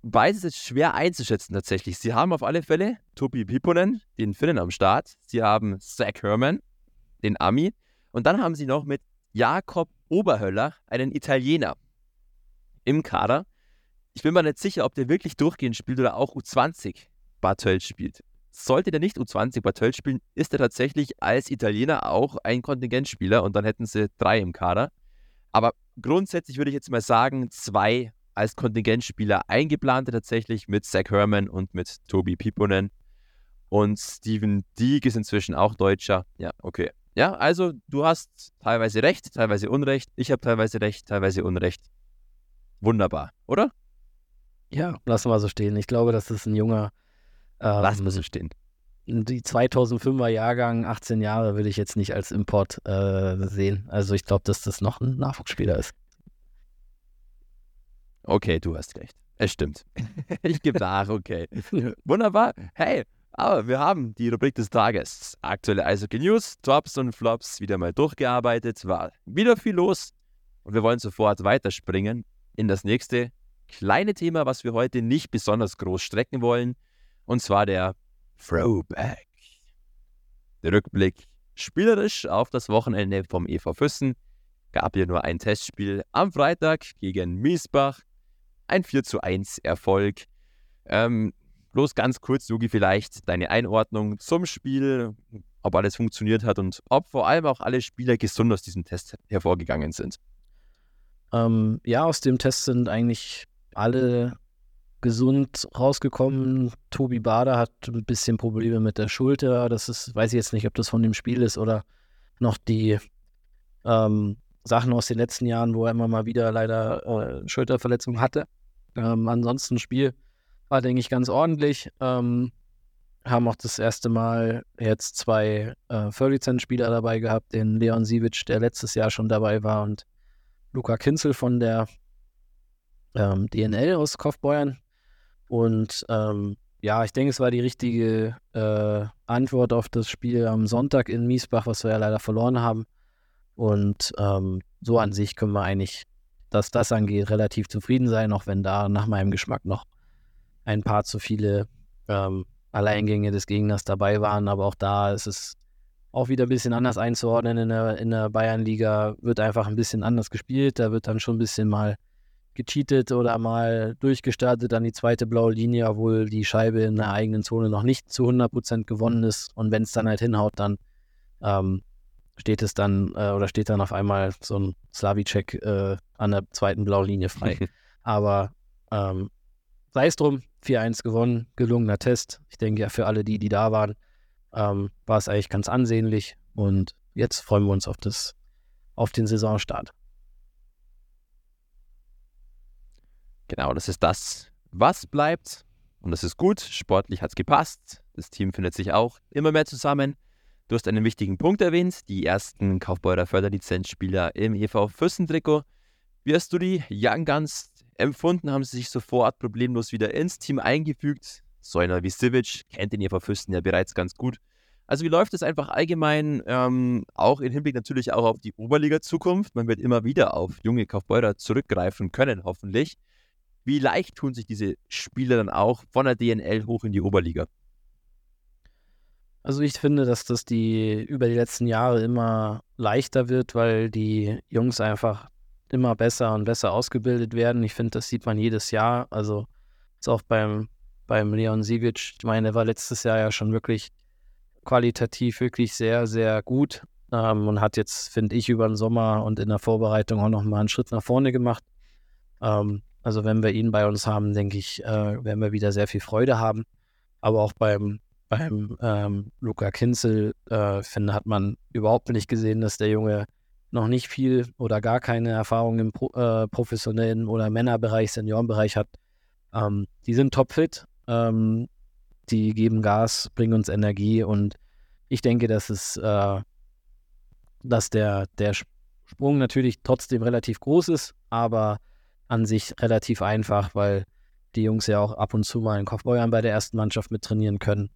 Beides ist schwer einzuschätzen tatsächlich. Sie haben auf alle Fälle Topi Piponen, den Finnen am Start. Sie haben Zach Herman, den Ami. Und dann haben sie noch mit Jakob Oberhöller einen Italiener im Kader. Ich bin mir nicht sicher, ob der wirklich durchgehend spielt oder auch U20 Bartöl spielt. Sollte der nicht U20 Bartöl spielen, ist er tatsächlich als Italiener auch ein Kontingentspieler und dann hätten sie drei im Kader. Aber grundsätzlich würde ich jetzt mal sagen, zwei als Kontingentspieler eingeplante tatsächlich mit Zach Herman und mit Tobi Piponen. Und Steven Dieg ist inzwischen auch Deutscher. Ja, okay. Ja, also du hast teilweise recht, teilweise Unrecht. Ich habe teilweise recht, teilweise Unrecht. Wunderbar, oder? Ja, lassen wir so stehen. Ich glaube, das ist ein junger. Ähm, lassen wir so stehen. Die 2005er Jahrgang, 18 Jahre, würde ich jetzt nicht als Import äh, sehen. Also ich glaube, dass das noch ein Nachwuchsspieler ist. Okay, du hast recht. Es stimmt. ich gebe nach, okay. Wunderbar. Hey, aber wir haben die Rubrik des Tages. Aktuelle Eishockey News, Tops und Flops wieder mal durchgearbeitet. War wieder viel los. Und wir wollen sofort weiterspringen in das nächste kleine Thema, was wir heute nicht besonders groß strecken wollen. Und zwar der Throwback. Der Rückblick spielerisch auf das Wochenende vom EV Füssen. Gab hier nur ein Testspiel am Freitag gegen Miesbach. Ein 4 zu 1 Erfolg. Ähm, bloß ganz kurz, Yugi, vielleicht deine Einordnung zum Spiel, ob alles funktioniert hat und ob vor allem auch alle Spieler gesund aus diesem Test hervorgegangen sind. Ähm, ja, aus dem Test sind eigentlich alle gesund rausgekommen. Tobi Bader hat ein bisschen Probleme mit der Schulter. Das ist, weiß ich jetzt nicht, ob das von dem Spiel ist oder noch die ähm, Sachen aus den letzten Jahren, wo er immer mal wieder leider äh, Schulterverletzungen hatte. Ähm, ansonsten Spiel war, denke ich, ganz ordentlich. Ähm, haben auch das erste Mal jetzt zwei äh, Volllizenz-Spieler dabei gehabt, den Leon Sivic, der letztes Jahr schon dabei war, und Luca Kinzel von der ähm, DNL aus Kaufbeuern. Und ähm, ja, ich denke, es war die richtige äh, Antwort auf das Spiel am Sonntag in Miesbach, was wir ja leider verloren haben. Und ähm, so an sich können wir eigentlich, dass das angeht, relativ zufrieden sein, auch wenn da nach meinem Geschmack noch ein paar zu viele ähm, Alleingänge des Gegners dabei waren. Aber auch da ist es auch wieder ein bisschen anders einzuordnen in der, in der Bayernliga. Wird einfach ein bisschen anders gespielt. Da wird dann schon ein bisschen mal gecheatet oder mal durchgestartet an die zweite blaue Linie, obwohl die Scheibe in der eigenen Zone noch nicht zu 100% gewonnen ist. Und wenn es dann halt hinhaut, dann ähm, steht es dann äh, oder steht dann auf einmal so ein Slavicek äh, an der zweiten blauen Linie frei. Aber ähm, sei es drum, 4-1 gewonnen, gelungener Test. Ich denke ja für alle die, die da waren, ähm, war es eigentlich ganz ansehnlich. Und jetzt freuen wir uns auf, das, auf den Saisonstart. Genau, das ist das, was bleibt. Und das ist gut. Sportlich hat es gepasst. Das Team findet sich auch immer mehr zusammen. Du hast einen wichtigen Punkt erwähnt, die ersten Kaufbeurer Förderlizenzspieler im EV Fürstentrikot. Wie hast du die Young Guns empfunden? Haben sie sich sofort problemlos wieder ins Team eingefügt? So einer wie Sivic kennt den EV Fürsten ja bereits ganz gut. Also wie läuft es einfach allgemein, ähm, auch im Hinblick natürlich auch auf die Oberliga-Zukunft? Man wird immer wieder auf junge Kaufbeurer zurückgreifen können, hoffentlich. Wie leicht tun sich diese Spieler dann auch von der DNL hoch in die Oberliga? Also ich finde, dass das die über die letzten Jahre immer leichter wird, weil die Jungs einfach immer besser und besser ausgebildet werden. Ich finde, das sieht man jedes Jahr. Also ist auch beim, beim Leon Sivic, ich meine, der war letztes Jahr ja schon wirklich qualitativ wirklich sehr, sehr gut ähm, und hat jetzt, finde ich, über den Sommer und in der Vorbereitung auch nochmal einen Schritt nach vorne gemacht. Ähm, also wenn wir ihn bei uns haben, denke ich, äh, werden wir wieder sehr viel Freude haben. Aber auch beim, beim ähm, Luca Kinzel, äh, finde, hat man überhaupt nicht gesehen, dass der Junge noch nicht viel oder gar keine Erfahrung im Pro, äh, professionellen oder Männerbereich, Seniorenbereich hat. Ähm, die sind topfit, ähm, die geben Gas, bringen uns Energie und ich denke, dass es, äh, dass der, der Sprung natürlich trotzdem relativ groß ist, aber an sich relativ einfach, weil die Jungs ja auch ab und zu mal in Kaufbeuern bei der ersten Mannschaft mit trainieren können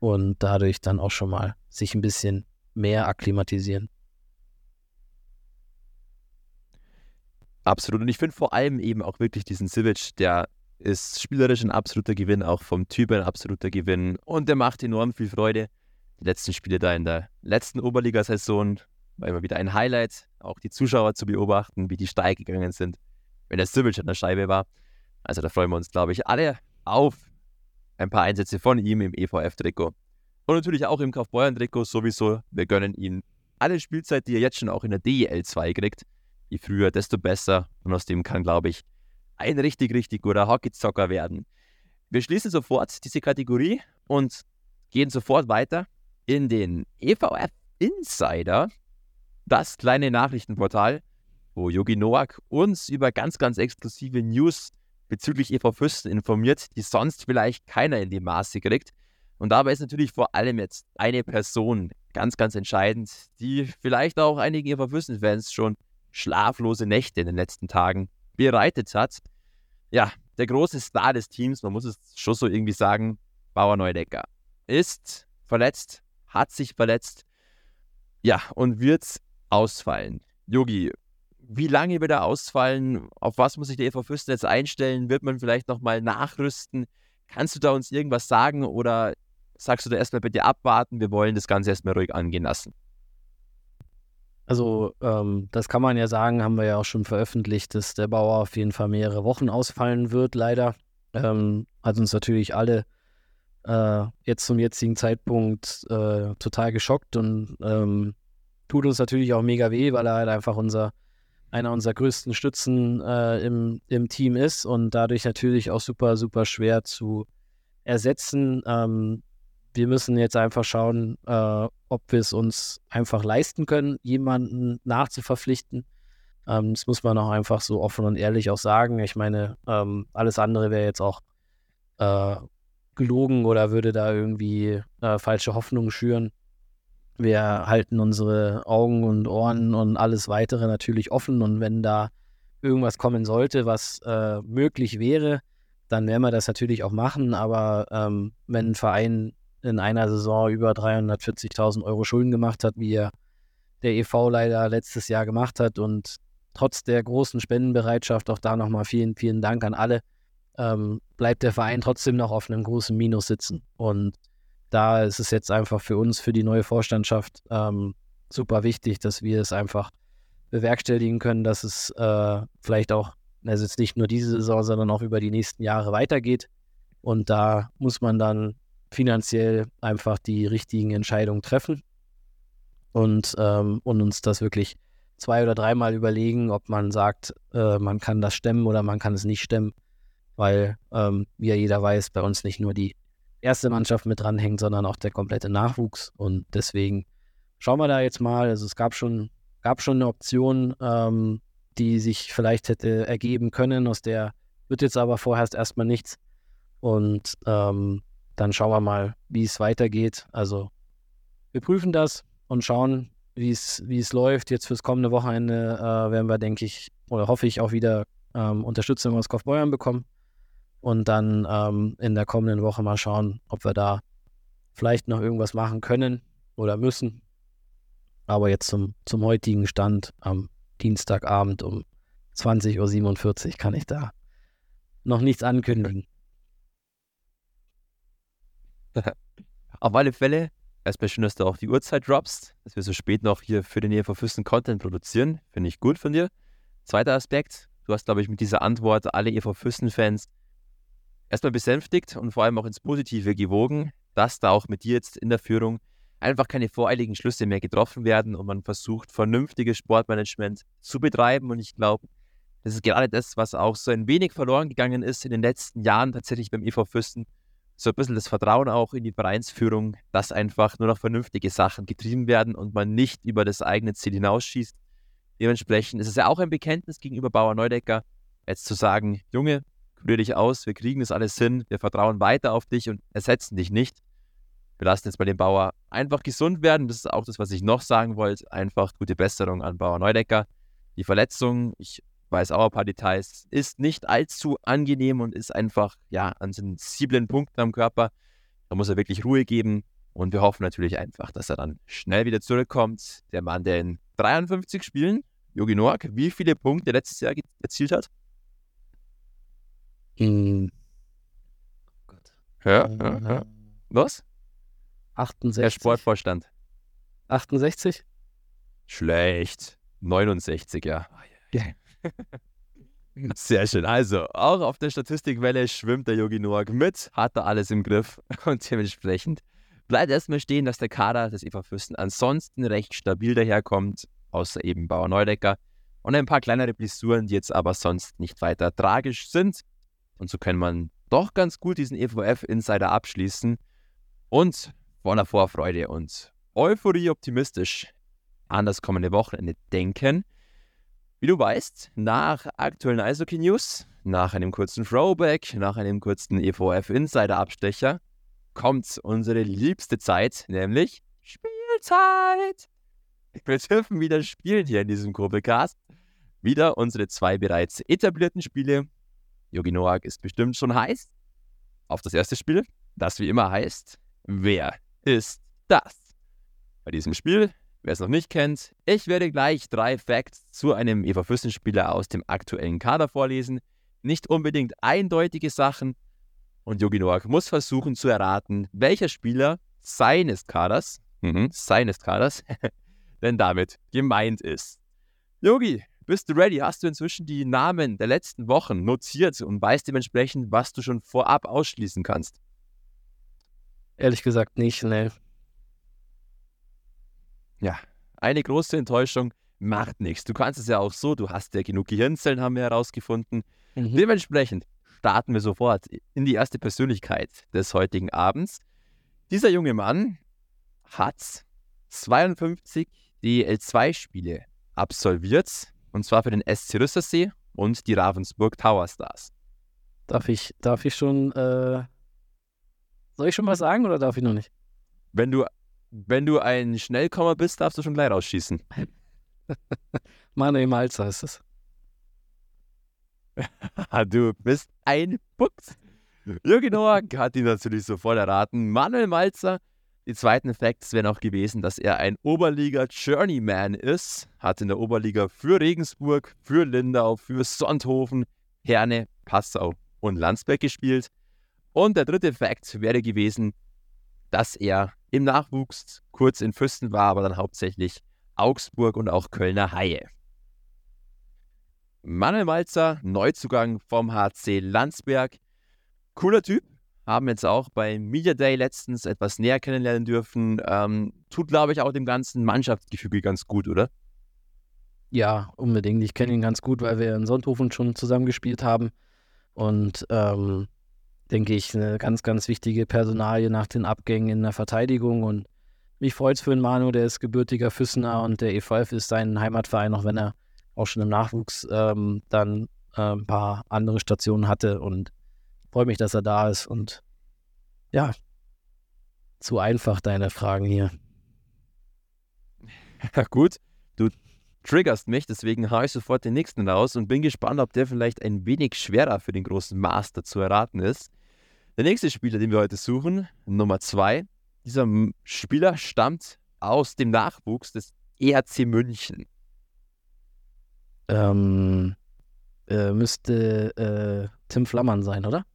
und dadurch dann auch schon mal sich ein bisschen mehr akklimatisieren. Absolut. Und ich finde vor allem eben auch wirklich diesen Sivic, der ist spielerisch ein absoluter Gewinn, auch vom Typ ein absoluter Gewinn. Und der macht enorm viel Freude. Die letzten Spiele da in der letzten Oberligasaison war immer wieder ein Highlight, auch die Zuschauer zu beobachten, wie die steil gegangen sind wenn der Sivic an der Scheibe war. Also da freuen wir uns, glaube ich, alle auf ein paar Einsätze von ihm im EVF-Trikot. Und natürlich auch im Kaufbeuren-Trikot sowieso. Wir gönnen ihm alle Spielzeit, die er jetzt schon auch in der DEL 2 kriegt. Je früher, desto besser. Und aus dem kann, glaube ich, ein richtig, richtig guter Hockeyzocker werden. Wir schließen sofort diese Kategorie und gehen sofort weiter in den EVF Insider, das kleine Nachrichtenportal, wo Yogi Noak uns über ganz, ganz exklusive News bezüglich EV Fürsten informiert, die sonst vielleicht keiner in dem Maße kriegt. Und dabei ist natürlich vor allem jetzt eine Person ganz, ganz entscheidend, die vielleicht auch einigen EV Fürsten-Fans schon schlaflose Nächte in den letzten Tagen bereitet hat. Ja, der große Star des Teams, man muss es schon so irgendwie sagen, Bauer Neudecker, ist verletzt, hat sich verletzt, ja, und wird ausfallen. Yogi, wie lange wird er ausfallen? Auf was muss sich der EV Füssen jetzt einstellen? Wird man vielleicht nochmal nachrüsten? Kannst du da uns irgendwas sagen oder sagst du da erstmal bitte abwarten? Wir wollen das Ganze erstmal ruhig angehen lassen. Also, ähm, das kann man ja sagen, haben wir ja auch schon veröffentlicht, dass der Bauer auf jeden Fall mehrere Wochen ausfallen wird, leider. Ähm, hat uns natürlich alle äh, jetzt zum jetzigen Zeitpunkt äh, total geschockt und ähm, tut uns natürlich auch mega weh, weil er halt einfach unser, einer unserer größten Stützen äh, im, im Team ist und dadurch natürlich auch super, super schwer zu ersetzen. Ähm, wir müssen jetzt einfach schauen, äh, ob wir es uns einfach leisten können, jemanden nachzuverpflichten. Ähm, das muss man auch einfach so offen und ehrlich auch sagen. Ich meine, ähm, alles andere wäre jetzt auch äh, gelogen oder würde da irgendwie äh, falsche Hoffnungen schüren. Wir halten unsere Augen und Ohren und alles weitere natürlich offen und wenn da irgendwas kommen sollte, was äh, möglich wäre, dann werden wir das natürlich auch machen. Aber ähm, wenn ein Verein in einer Saison über 340.000 Euro Schulden gemacht hat, wie er der EV leider letztes Jahr gemacht hat. Und trotz der großen Spendenbereitschaft, auch da nochmal vielen, vielen Dank an alle, ähm, bleibt der Verein trotzdem noch auf einem großen Minus sitzen. Und da ist es jetzt einfach für uns, für die neue Vorstandschaft, ähm, super wichtig, dass wir es einfach bewerkstelligen können, dass es äh, vielleicht auch, also jetzt nicht nur diese Saison, sondern auch über die nächsten Jahre weitergeht. Und da muss man dann finanziell einfach die richtigen Entscheidungen treffen und, ähm, und uns das wirklich zwei oder dreimal überlegen, ob man sagt, äh, man kann das stemmen oder man kann es nicht stemmen, weil, ähm, wie ja jeder weiß, bei uns nicht nur die erste Mannschaft mit dranhängt, sondern auch der komplette Nachwuchs und deswegen schauen wir da jetzt mal. Also es gab schon, gab schon eine Option, ähm, die sich vielleicht hätte ergeben können, aus der wird jetzt aber vorerst erstmal nichts. Und ähm, dann schauen wir mal, wie es weitergeht. Also wir prüfen das und schauen, wie es läuft. Jetzt fürs kommende Wochenende äh, werden wir, denke ich, oder hoffe ich auch wieder ähm, Unterstützung aus Kaufbeuern bekommen. Und dann ähm, in der kommenden Woche mal schauen, ob wir da vielleicht noch irgendwas machen können oder müssen. Aber jetzt zum, zum heutigen Stand am Dienstagabend um 20.47 Uhr kann ich da noch nichts ankündigen. Auf alle Fälle, erstmal schön, dass du auch die Uhrzeit droppst, dass wir so spät noch hier für den EV Füssen Content produzieren. Finde ich gut von dir. Zweiter Aspekt, du hast, glaube ich, mit dieser Antwort alle EV Füssen-Fans erstmal besänftigt und vor allem auch ins Positive gewogen, dass da auch mit dir jetzt in der Führung einfach keine voreiligen Schlüsse mehr getroffen werden und man versucht, vernünftiges Sportmanagement zu betreiben. Und ich glaube, das ist gerade das, was auch so ein wenig verloren gegangen ist in den letzten Jahren tatsächlich beim EV Füssen so ein bisschen das Vertrauen auch in die Vereinsführung, dass einfach nur noch vernünftige Sachen getrieben werden und man nicht über das eigene Ziel hinausschießt. Dementsprechend ist es ja auch ein Bekenntnis gegenüber Bauer Neudecker, jetzt zu sagen, Junge, kurier dich aus, wir kriegen das alles hin, wir vertrauen weiter auf dich und ersetzen dich nicht. Wir lassen jetzt bei dem Bauer einfach gesund werden. Das ist auch das, was ich noch sagen wollte. Einfach gute Besserung an Bauer Neudecker. Die Verletzung, ich weiß auch ein paar Details, ist nicht allzu angenehm und ist einfach ja an sensiblen Punkten am Körper. Da muss er wirklich Ruhe geben und wir hoffen natürlich einfach, dass er dann schnell wieder zurückkommt. Der Mann, der in 53 Spielen, Jogi Noak, wie viele Punkte letztes Jahr erzielt hat? In oh Gott. Ja, ja, ja. Was? 68. Der Sportvorstand. 68? Schlecht. 69, ja. Yeah. Sehr schön. Also, auch auf der Statistikwelle schwimmt der Yogi Noak mit, hat er alles im Griff und dementsprechend bleibt erstmal stehen, dass der Kader des Eva Fürsten ansonsten recht stabil daherkommt, außer eben Bauer Neudecker und ein paar kleinere Blessuren, die jetzt aber sonst nicht weiter tragisch sind. Und so kann man doch ganz gut diesen EVF-Insider abschließen und voller Vorfreude und Euphorie optimistisch an das kommende Wochenende denken. Wie du weißt, nach aktuellen Eishockey News, nach einem kurzen Throwback, nach einem kurzen EVF Insider Abstecher, kommt unsere liebste Zeit, nämlich Spielzeit. Wir dürfen wieder spielen hier in diesem Kurbelcast. Wieder unsere zwei bereits etablierten Spiele. Yogi Noak ist bestimmt schon heiß auf das erste Spiel, das wie immer heißt, wer ist das? Bei diesem Spiel wer es noch nicht kennt, ich werde gleich drei Facts zu einem Eva Füssen-Spieler aus dem aktuellen Kader vorlesen. Nicht unbedingt eindeutige Sachen. Und Yogi Noak muss versuchen zu erraten, welcher Spieler seines Kaders, mhm, seines Kaders, denn damit gemeint ist. Yogi, bist du ready? Hast du inzwischen die Namen der letzten Wochen notiert und weißt dementsprechend, was du schon vorab ausschließen kannst? Ehrlich gesagt nicht, ne. Ja, eine große Enttäuschung macht nichts. Du kannst es ja auch so, du hast ja genug Gehirnzellen, haben wir herausgefunden. Mhm. Dementsprechend starten wir sofort in die erste Persönlichkeit des heutigen Abends. Dieser junge Mann hat 52 DL2-Spiele absolviert, und zwar für den SC Rüssersee und die Ravensburg Tower Stars. Darf ich, darf ich schon, äh, soll ich schon was sagen oder darf ich noch nicht? Wenn du, wenn du ein Schnellkommer bist, darfst du schon gleich rausschießen. Manuel Malzer ist es. du bist ein Fuchs. Jürgen Noack hat ihn natürlich sofort erraten. Manuel Malzer. Die zweiten Facts wären auch gewesen, dass er ein Oberliga-Journeyman ist. Hat in der Oberliga für Regensburg, für Lindau, für Sonthofen, Herne, Passau und Landsberg gespielt. Und der dritte Fakt wäre gewesen, dass er im Nachwuchs kurz in Fürsten war, aber dann hauptsächlich Augsburg und auch Kölner Haie. Manuel Malzer, Neuzugang vom HC Landsberg. Cooler Typ, haben jetzt auch beim Media Day letztens etwas näher kennenlernen dürfen. Ähm, tut, glaube ich, auch dem ganzen Mannschaftsgefüge ganz gut, oder? Ja, unbedingt. Ich kenne ihn ganz gut, weil wir in Sonthofen schon zusammengespielt haben. Und ähm, denke ich, eine ganz, ganz wichtige Personalie nach den Abgängen in der Verteidigung. Und mich freut es für den Manu, der ist gebürtiger Füssener und der E5 ist sein Heimatverein, auch wenn er auch schon im Nachwuchs ähm, dann äh, ein paar andere Stationen hatte und freue mich, dass er da ist und ja, zu einfach deine Fragen hier. Ja, gut, du triggerst mich, deswegen haue ich sofort den nächsten raus und bin gespannt, ob der vielleicht ein wenig schwerer für den großen Master zu erraten ist. Der nächste Spieler, den wir heute suchen, Nummer zwei. Dieser Spieler stammt aus dem Nachwuchs des ERC München. Ähm, äh, müsste äh, Tim Flammern sein, oder?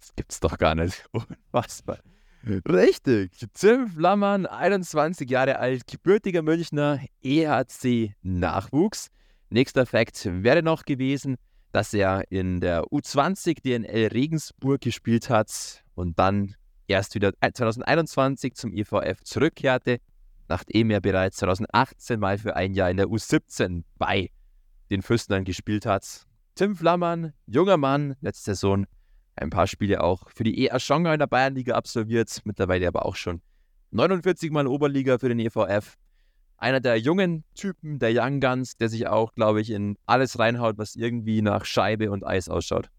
Das gibt's doch gar nicht. Unfassbar. Richtig. Tim Flammern, 21 Jahre alt, gebürtiger Münchner, EHC Nachwuchs. Nächster Fakt wäre noch gewesen, dass er in der U20 DNL Regensburg gespielt hat und dann erst wieder 2021 zum EVF zurückkehrte nachdem er bereits 2018 mal für ein Jahr in der U17 bei den Fürstern gespielt hat. Tim Flammann, junger Mann, letzte Saison ein paar Spiele auch für die ER Schonga in der Bayernliga absolviert, mittlerweile aber auch schon 49 Mal Oberliga für den EVF. Einer der jungen Typen, der Young Guns, der sich auch, glaube ich, in alles reinhaut, was irgendwie nach Scheibe und Eis ausschaut.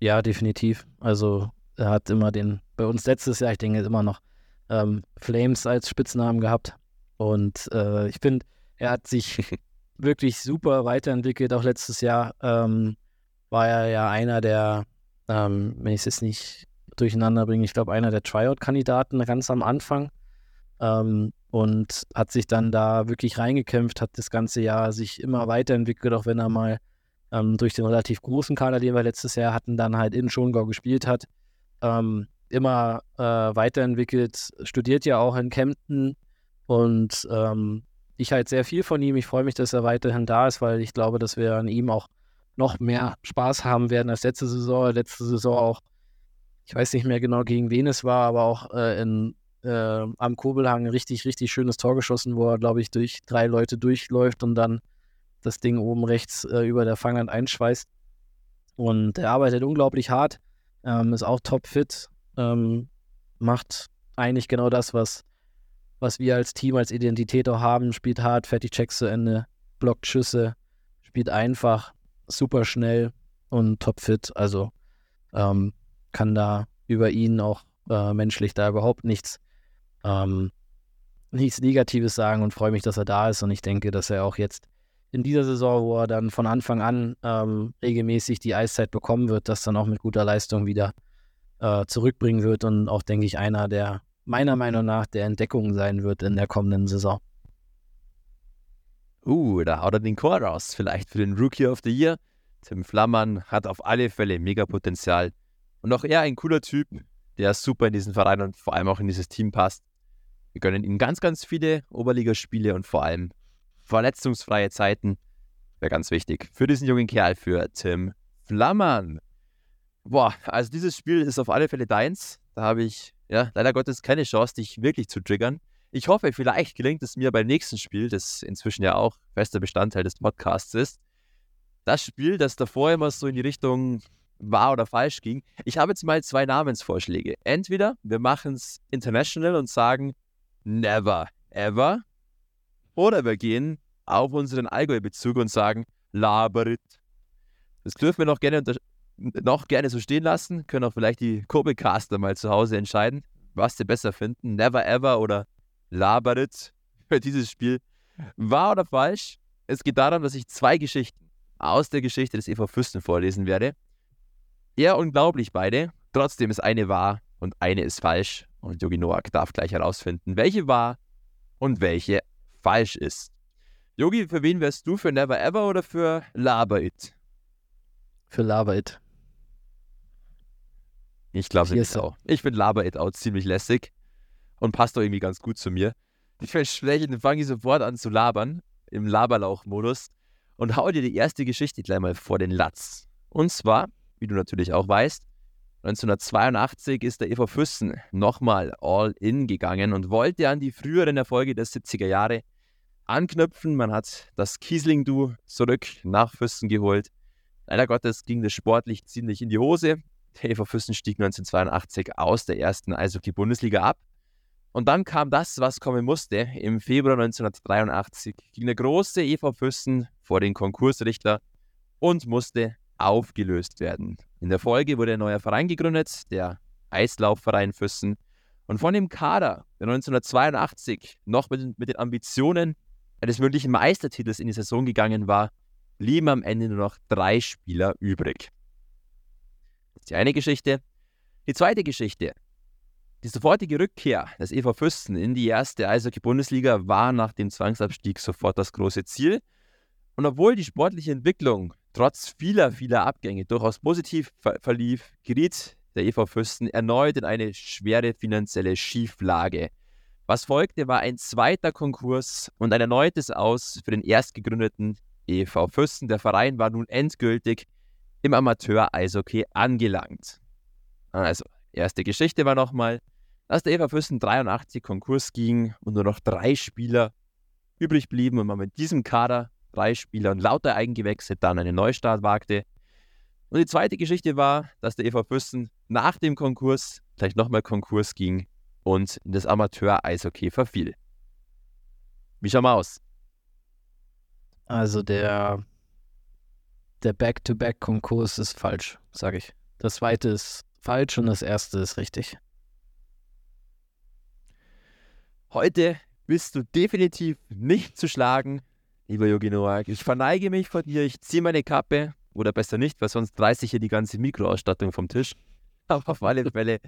Ja, definitiv. Also er hat immer den, bei uns letztes Jahr, ich denke immer noch, ähm, Flames als Spitznamen gehabt. Und äh, ich finde, er hat sich wirklich super weiterentwickelt. Auch letztes Jahr ähm, war er ja einer der, ähm, wenn ich es jetzt nicht durcheinander bringe, ich glaube, einer der Tryout-Kandidaten ganz am Anfang. Ähm, und hat sich dann da wirklich reingekämpft, hat das ganze Jahr sich immer weiterentwickelt, auch wenn er mal ähm, durch den relativ großen Kader, den wir letztes Jahr hatten, dann halt in Schongau gespielt hat. Ähm, immer äh, weiterentwickelt, studiert ja auch in Kempten und ähm, ich halte sehr viel von ihm. Ich freue mich, dass er weiterhin da ist, weil ich glaube, dass wir an ihm auch noch mehr Spaß haben werden als letzte Saison. Letzte Saison auch, ich weiß nicht mehr genau, gegen wen es war, aber auch äh, in, äh, am Kobelhang richtig, richtig schönes Tor geschossen, wo er, glaube ich, durch drei Leute durchläuft und dann das Ding oben rechts äh, über der Fanghand einschweißt. Und er arbeitet unglaublich hart, ähm, ist auch topfit, ähm, macht eigentlich genau das, was, was wir als Team, als Identität auch haben. Spielt hart, fährt die Checks zu Ende, blockt Schüsse, spielt einfach, super schnell und topfit. Also ähm, kann da über ihn auch äh, menschlich da überhaupt nichts, ähm, nichts Negatives sagen und freue mich, dass er da ist. Und ich denke, dass er auch jetzt in dieser Saison, wo er dann von Anfang an ähm, regelmäßig die Eiszeit bekommen wird, das dann auch mit guter Leistung wieder äh, zurückbringen wird und auch, denke ich, einer der meiner Meinung nach der Entdeckung sein wird in der kommenden Saison. Uh, da haut er den Chor raus. Vielleicht für den Rookie of the Year. Tim Flammann hat auf alle Fälle mega Potenzial. Und auch er ein cooler Typ, der super in diesen Verein und vor allem auch in dieses Team passt. Wir gönnen ihm ganz, ganz viele Oberligaspiele und vor allem verletzungsfreie Zeiten. Wäre ganz wichtig für diesen jungen Kerl, für Tim Flammann. Boah, also dieses Spiel ist auf alle Fälle deins. Da habe ich ja leider Gottes keine Chance, dich wirklich zu triggern. Ich hoffe, vielleicht gelingt es mir beim nächsten Spiel, das inzwischen ja auch fester Bestandteil des Podcasts ist. Das Spiel, das davor immer so in die Richtung wahr oder falsch ging. Ich habe jetzt mal zwei Namensvorschläge. Entweder wir machen es international und sagen never ever. Oder wir gehen auf unseren Allgäu-Bezug und sagen Laberit. Das dürfen wir noch gerne, noch gerne so stehen lassen. Können auch vielleicht die Kurbelcaster mal zu Hause entscheiden, was sie besser finden. Never ever oder Laberit für dieses Spiel. Wahr oder falsch? Es geht darum, dass ich zwei Geschichten aus der Geschichte des EV Fürsten vorlesen werde. Eher unglaublich beide. Trotzdem ist eine wahr und eine ist falsch. Und Yogi Noak darf gleich herausfinden, welche wahr und welche falsch ist. Yogi, für wen wärst du? Für Never Ever oder für Laber It? Für Laber It. Ich glaube nicht auch. Ich finde Laber It auch ziemlich lässig und passt doch irgendwie ganz gut zu mir. Ich dann fange ich sofort an zu labern im Laberlauch-Modus und hau dir die erste Geschichte gleich mal vor den Latz. Und zwar wie du natürlich auch weißt. 1982 ist der EV Füssen nochmal all in gegangen und wollte an die früheren Erfolge der 70er Jahre anknüpfen. Man hat das Kiesling-Du zurück nach Füssen geholt. Leider Gottes ging das sportlich ziemlich in die Hose. Der EV Füssen stieg 1982 aus der ersten Eishockey-Bundesliga ab. Und dann kam das, was kommen musste. Im Februar 1983 ging der große EV Füssen vor den Konkursrichter und musste aufgelöst werden. In der Folge wurde ein neuer Verein gegründet, der Eislaufverein Füssen. Und von dem Kader, der 1982 noch mit, mit den Ambitionen eines möglichen Meistertitels in die Saison gegangen war, blieben am Ende nur noch drei Spieler übrig. Das ist die eine Geschichte. Die zweite Geschichte. Die sofortige Rückkehr des EV Füssen in die erste Eishockey-Bundesliga war nach dem Zwangsabstieg sofort das große Ziel. Und obwohl die sportliche Entwicklung trotz vieler, vieler Abgänge durchaus positiv ver verlief, geriet der EV Fürsten erneut in eine schwere finanzielle Schieflage. Was folgte, war ein zweiter Konkurs und ein erneutes Aus für den erst gegründeten EV Fürsten. Der Verein war nun endgültig im Amateur-Eishockey angelangt. Also, erste Geschichte war nochmal, dass der EV Fürsten 83 Konkurs ging und nur noch drei Spieler übrig blieben und man mit diesem Kader drei Spielern lauter Eigengewächse dann einen Neustart wagte. Und die zweite Geschichte war, dass der EV Fürsten nach dem Konkurs gleich nochmal Konkurs ging und in das Amateur-Eishockey verfiel. Wie schauen wir aus? Also der, der Back-to-Back-Konkurs ist falsch, sage ich. Das zweite ist falsch und das erste ist richtig. Heute bist du definitiv nicht zu schlagen lieber Yogi Noak. Ich verneige mich vor dir, ich ziehe meine Kappe, oder besser nicht, weil sonst reiße ich hier die ganze Mikroausstattung vom Tisch. Aber auf alle Fälle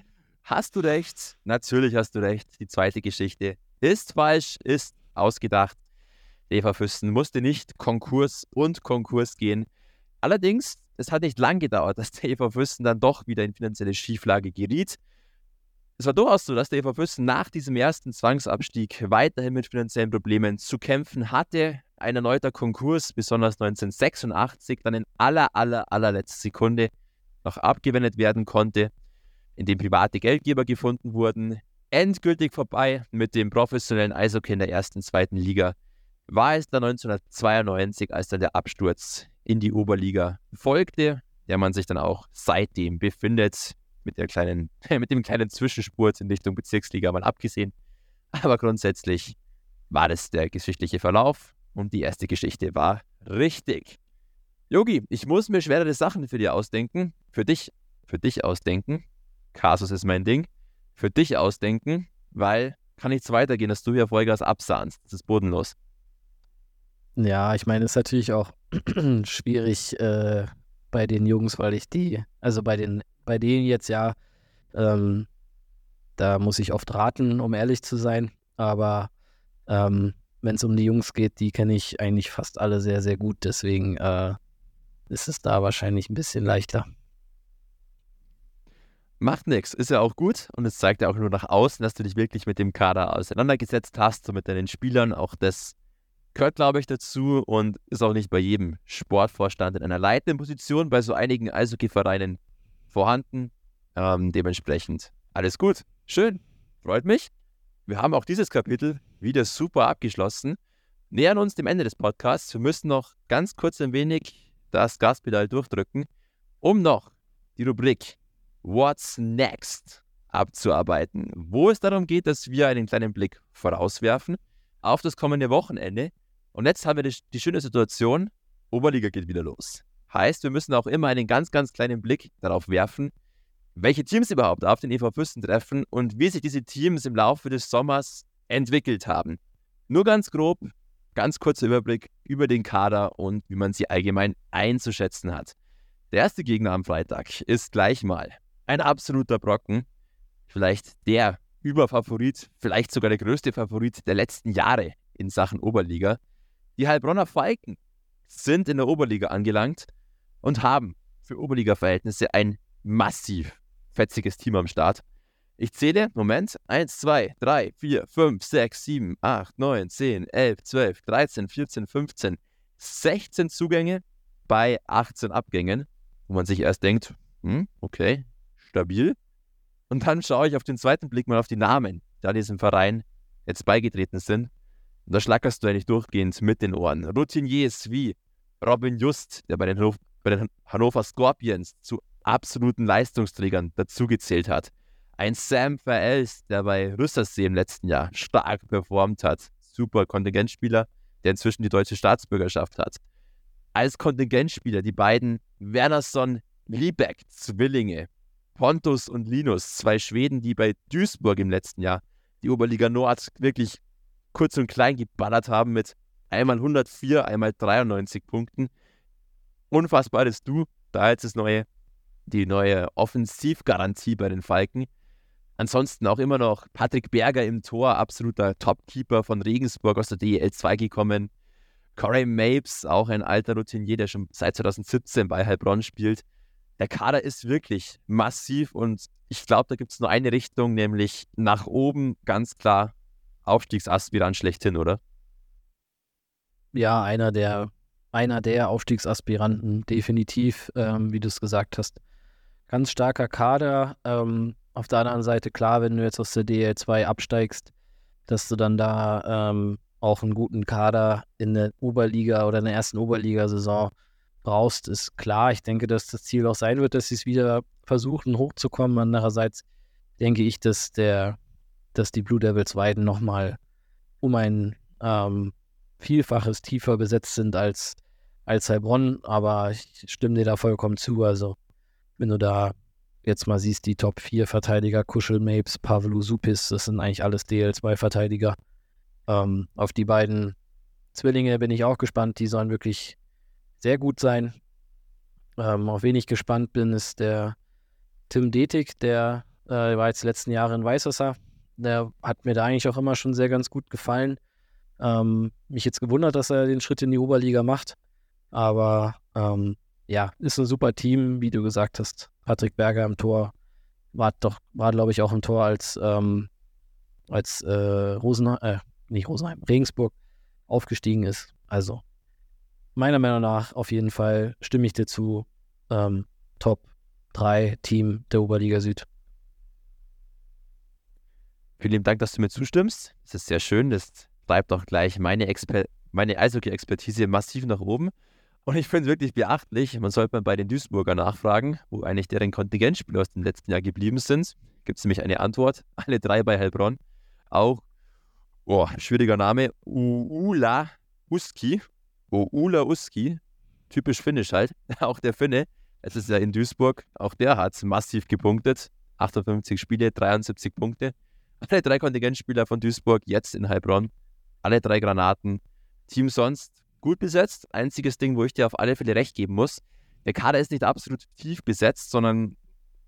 hast du recht, natürlich hast du recht. Die zweite Geschichte ist falsch, ist ausgedacht. Eva Füssen musste nicht Konkurs und Konkurs gehen. Allerdings, es hat nicht lang gedauert, dass der Eva Füssen dann doch wieder in finanzielle Schieflage geriet. Es war durchaus so, dass der EV Füssen nach diesem ersten Zwangsabstieg weiterhin mit finanziellen Problemen zu kämpfen hatte ein erneuter Konkurs, besonders 1986, dann in aller, aller, allerletzter Sekunde noch abgewendet werden konnte, in dem private Geldgeber gefunden wurden. Endgültig vorbei mit dem professionellen Eishockey in der ersten, zweiten Liga war es dann 1992, als dann der Absturz in die Oberliga folgte, der man sich dann auch seitdem befindet, mit, der kleinen, mit dem kleinen Zwischenspurt in Richtung Bezirksliga mal abgesehen. Aber grundsätzlich war das der geschichtliche Verlauf. Und die erste Geschichte war richtig. Yogi, ich muss mir schwerere Sachen für dich ausdenken. Für dich, für dich ausdenken. Kasus ist mein Ding. Für dich ausdenken, weil kann nichts weitergehen, dass du hier Vollgas absahnst. Das ist bodenlos. Ja, ich meine, es ist natürlich auch schwierig äh, bei den Jungs, weil ich die, also bei den, bei denen jetzt ja ähm, da muss ich oft raten, um ehrlich zu sein. Aber ähm, wenn es um die Jungs geht, die kenne ich eigentlich fast alle sehr, sehr gut. Deswegen äh, ist es da wahrscheinlich ein bisschen leichter. Macht nichts, ist ja auch gut und es zeigt ja auch nur nach außen, dass du dich wirklich mit dem Kader auseinandergesetzt hast, und mit deinen Spielern. Auch das gehört, glaube ich, dazu und ist auch nicht bei jedem Sportvorstand in einer leitenden Position bei so einigen Eishockey-Vereinen vorhanden. Ähm, dementsprechend alles gut, schön, freut mich. Wir haben auch dieses Kapitel wieder super abgeschlossen. Nähern uns dem Ende des Podcasts. Wir müssen noch ganz kurz ein wenig das Gaspedal durchdrücken, um noch die Rubrik What's Next abzuarbeiten, wo es darum geht, dass wir einen kleinen Blick vorauswerfen auf das kommende Wochenende. Und jetzt haben wir die, die schöne Situation, Oberliga geht wieder los. Heißt, wir müssen auch immer einen ganz, ganz kleinen Blick darauf werfen, welche Teams überhaupt auf den EV Fürsten treffen und wie sich diese Teams im Laufe des Sommers entwickelt haben. Nur ganz grob, ganz kurzer Überblick über den Kader und wie man sie allgemein einzuschätzen hat. Der erste Gegner am Freitag ist gleich mal ein absoluter Brocken. Vielleicht der Überfavorit, vielleicht sogar der größte Favorit der letzten Jahre in Sachen Oberliga. Die Heilbronner Falken sind in der Oberliga angelangt und haben für Oberliga-Verhältnisse ein massiv fetziges Team am Start. Ich zähle, Moment, 1, 2, 3, 4, 5, 6, 7, 8, 9, 10, 11, 12, 13, 14, 15, 16 Zugänge bei 18 Abgängen, wo man sich erst denkt, hm, okay, stabil. Und dann schaue ich auf den zweiten Blick mal auf die Namen, die diesem Verein jetzt beigetreten sind. Und da schlackerst du eigentlich durchgehend mit den Ohren. Routiniers wie Robin Just, der bei den, bei den Hannover Scorpions zu absoluten Leistungsträgern dazugezählt hat. Ein Sam Verels, der bei Rüssersee im letzten Jahr stark performt hat. Super Kontingentspieler, der inzwischen die deutsche Staatsbürgerschaft hat. Als Kontingentspieler die beiden Wernerson Liebeck Zwillinge, Pontus und Linus, zwei Schweden, die bei Duisburg im letzten Jahr die Oberliga Nord wirklich kurz und klein geballert haben mit einmal 104, einmal 93 Punkten. Unfassbares Du, da jetzt das neue, die neue Offensivgarantie bei den Falken. Ansonsten auch immer noch Patrick Berger im Tor, absoluter Topkeeper von Regensburg aus der DEL 2 gekommen. Corey Mapes, auch ein alter Routinier, der schon seit 2017 bei Heilbronn spielt der Kader ist wirklich massiv und ich glaube, da gibt es nur eine Richtung, nämlich nach oben ganz klar Aufstiegsaspirant schlechthin, oder? Ja, einer der, einer der Aufstiegsaspiranten, definitiv, ähm, wie du es gesagt hast. Ganz starker Kader. Ähm, auf der anderen Seite, klar, wenn du jetzt aus der DL2 absteigst, dass du dann da ähm, auch einen guten Kader in der Oberliga oder in der ersten Oberligasaison brauchst, ist klar. Ich denke, dass das Ziel auch sein wird, dass sie es wieder versuchen, hochzukommen. Andererseits denke ich, dass der, dass die Blue Devils Weiden nochmal um ein ähm, Vielfaches tiefer besetzt sind als, als Heilbronn, aber ich stimme dir da vollkommen zu. Also, wenn du da jetzt mal siehst, die Top 4 Verteidiger, Kuschel Mapes, Pavlu Supis, das sind eigentlich alles DL2-Verteidiger. Ähm, auf die beiden Zwillinge bin ich auch gespannt. Die sollen wirklich sehr gut sein. Ähm, auf wen ich gespannt bin, ist der Tim Detig, der äh, war jetzt die letzten Jahre in Weißwasser. Der hat mir da eigentlich auch immer schon sehr ganz gut gefallen. Ähm, mich jetzt gewundert, dass er den Schritt in die Oberliga macht. Aber ähm, ja, ist ein super Team, wie du gesagt hast. Patrick Berger im Tor war doch, war glaube ich auch im Tor als, ähm, als äh, Rosenheim, äh, nicht Rosenheim, Regensburg aufgestiegen ist. Also meiner Meinung nach auf jeden Fall stimme ich dir zu. Ähm, Top 3 Team der Oberliga Süd. Vielen lieben Dank, dass du mir zustimmst. Das ist sehr schön. Das treibt auch gleich meine, meine Eishockey-Expertise massiv nach oben. Und ich finde es wirklich beachtlich. Man sollte mal bei den Duisburger nachfragen, wo eigentlich deren Kontingentspieler aus dem letzten Jahr geblieben sind. Gibt es nämlich eine Antwort. Alle drei bei Heilbronn. Auch, oh, schwieriger Name, Uula Huski Oula Uski, typisch finnisch halt, auch der Finne, es ist ja in Duisburg, auch der hat massiv gepunktet, 58 Spiele, 73 Punkte. Alle drei Kontingentspieler von Duisburg jetzt in Heilbronn, alle drei Granaten. Team sonst gut besetzt. Einziges Ding, wo ich dir auf alle Fälle recht geben muss, der Kader ist nicht absolut tief besetzt, sondern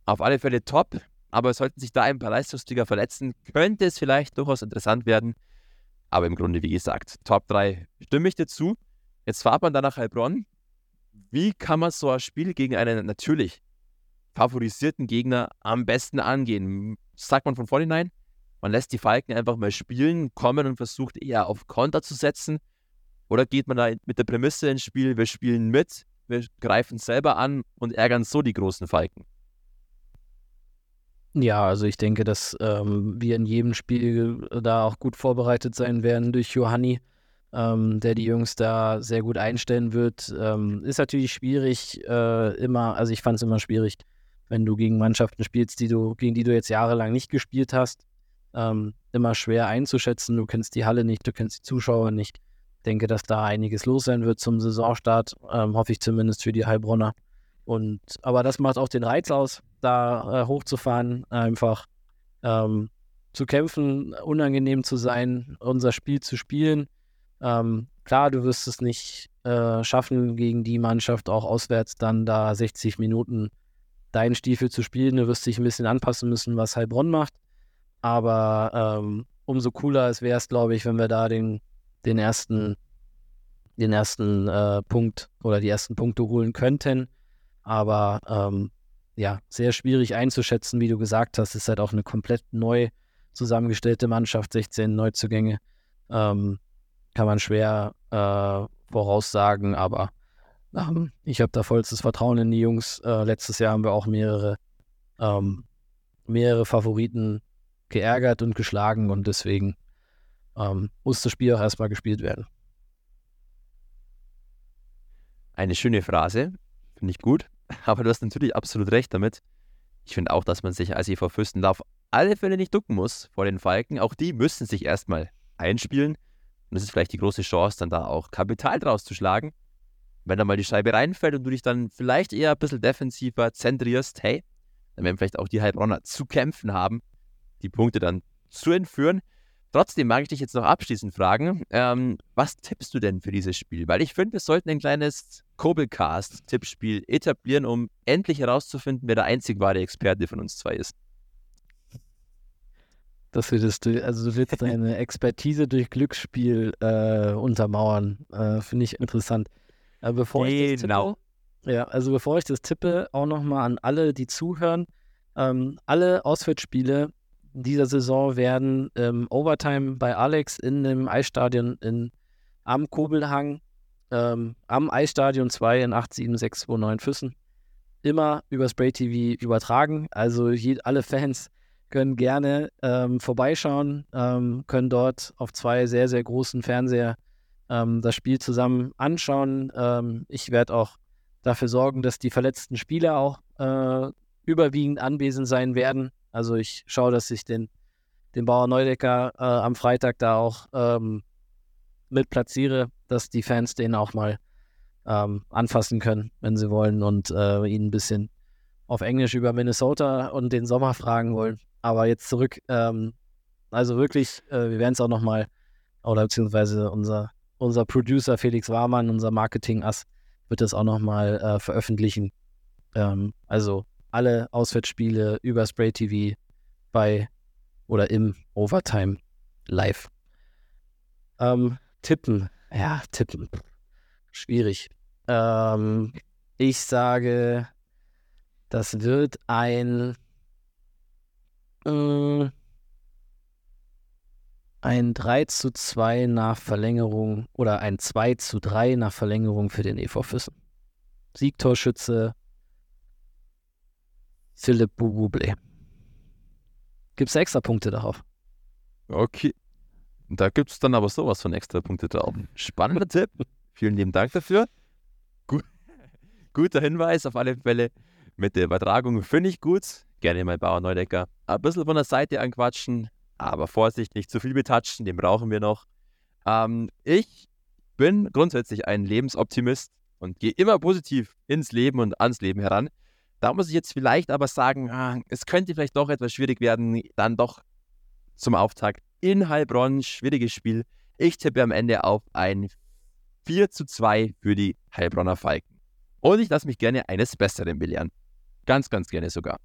auf alle Fälle top, aber sollten sich da ein paar Leistungsträger verletzen, könnte es vielleicht durchaus interessant werden. Aber im Grunde, wie gesagt, Top 3 stimme ich dir zu. Jetzt fahrt man dann nach Heilbronn. Wie kann man so ein Spiel gegen einen natürlich favorisierten Gegner am besten angehen? Sagt man von vornherein, man lässt die Falken einfach mal spielen, kommen und versucht eher auf Konter zu setzen? Oder geht man da mit der Prämisse ins Spiel, wir spielen mit, wir greifen selber an und ärgern so die großen Falken? Ja, also ich denke, dass ähm, wir in jedem Spiel da auch gut vorbereitet sein werden durch Johanni, ähm, der die Jungs da sehr gut einstellen wird. Ähm, ist natürlich schwierig, äh, immer, also ich fand es immer schwierig, wenn du gegen Mannschaften spielst, die du, gegen die du jetzt jahrelang nicht gespielt hast. Ähm, immer schwer einzuschätzen. Du kennst die Halle nicht, du kennst die Zuschauer nicht. Denke, dass da einiges los sein wird zum Saisonstart, ähm, hoffe ich zumindest für die Heilbronner. Und, aber das macht auch den Reiz aus, da äh, hochzufahren, einfach ähm, zu kämpfen, unangenehm zu sein, unser Spiel zu spielen. Ähm, klar, du wirst es nicht äh, schaffen, gegen die Mannschaft auch auswärts dann da 60 Minuten deinen Stiefel zu spielen. Du wirst dich ein bisschen anpassen müssen, was Heilbronn macht. Aber ähm, umso cooler wäre es, glaube ich, wenn wir da den, den ersten, den ersten äh, Punkt oder die ersten Punkte holen könnten. Aber ähm, ja, sehr schwierig einzuschätzen, wie du gesagt hast. Es ist halt auch eine komplett neu zusammengestellte Mannschaft, 16 Neuzugänge. Ähm, kann man schwer äh, voraussagen, aber ähm, ich habe da vollstes Vertrauen in die Jungs. Äh, letztes Jahr haben wir auch mehrere, ähm, mehrere Favoriten geärgert und geschlagen und deswegen ähm, muss das Spiel auch erstmal gespielt werden. Eine schöne Phrase, finde ich gut. Aber du hast natürlich absolut recht damit. Ich finde auch, dass man sich als EV Fürsten auf alle Fälle nicht ducken muss vor den Falken. Auch die müssen sich erstmal einspielen. Und das ist vielleicht die große Chance, dann da auch Kapital draus zu schlagen. Wenn da mal die Scheibe reinfällt und du dich dann vielleicht eher ein bisschen defensiver zentrierst, hey, dann werden vielleicht auch die Heilbronner zu kämpfen haben, die Punkte dann zu entführen. Trotzdem mag ich dich jetzt noch abschließend fragen, ähm, was tippst du denn für dieses Spiel? Weil ich finde, wir sollten ein kleines Kobelcast-Tippspiel etablieren, um endlich herauszufinden, wer der einzig wahre Experte von uns zwei ist. Das würdest du, also du willst deine Expertise durch Glücksspiel äh, untermauern. Äh, Finde ich interessant. Äh, bevor genau. ich tippe, ja, also bevor ich das tippe, auch nochmal an alle, die zuhören. Ähm, alle Auswärtsspiele dieser Saison werden ähm, Overtime bei Alex in dem Eisstadion in, am Kobelhang, ähm, am Eisstadion 2 in 87629 Füssen immer über Spray TV übertragen. Also je, alle Fans können gerne ähm, vorbeischauen, ähm, können dort auf zwei sehr, sehr großen Fernseher ähm, das Spiel zusammen anschauen. Ähm, ich werde auch dafür sorgen, dass die verletzten Spieler auch äh, überwiegend anwesend sein werden. Also ich schaue, dass ich den, den Bauer Neudecker äh, am Freitag da auch ähm, mit platziere, dass die Fans den auch mal ähm, anfassen können, wenn sie wollen und äh, ihn ein bisschen auf Englisch über Minnesota und den Sommer fragen wollen. Aber jetzt zurück, ähm, also wirklich, äh, wir werden es auch nochmal, oder beziehungsweise unser, unser Producer Felix Warmann, unser Marketing-Ass, wird das auch nochmal äh, veröffentlichen. Ähm, also alle Auswärtsspiele über Spray TV bei oder im Overtime live. Ähm, tippen. Ja, tippen. Schwierig. Ähm, ich sage, das wird ein äh, ein 3 zu 2 nach Verlängerung oder ein 2 zu 3 nach Verlängerung für den EV Füssen. Siegtorschütze Philipp Bububle. Gibt es extra Punkte darauf? Okay. Da gibt es dann aber sowas von extra Punkte drauf. Spannender Tipp. Vielen lieben Dank dafür. Gut. Guter Hinweis auf alle Fälle mit der Übertragung. Finde ich gut. Gerne mal Bauer Neudecker. Ein bisschen von der Seite anquatschen, aber Vorsicht, nicht zu viel betatschen, den brauchen wir noch. Ähm, ich bin grundsätzlich ein Lebensoptimist und gehe immer positiv ins Leben und ans Leben heran. Da muss ich jetzt vielleicht aber sagen, ah, es könnte vielleicht doch etwas schwierig werden, dann doch zum Auftakt in Heilbronn, schwieriges Spiel. Ich tippe am Ende auf ein 4 zu 2 für die Heilbronner Falken. Und ich lasse mich gerne eines Besseren belehren. Ganz, ganz gerne sogar.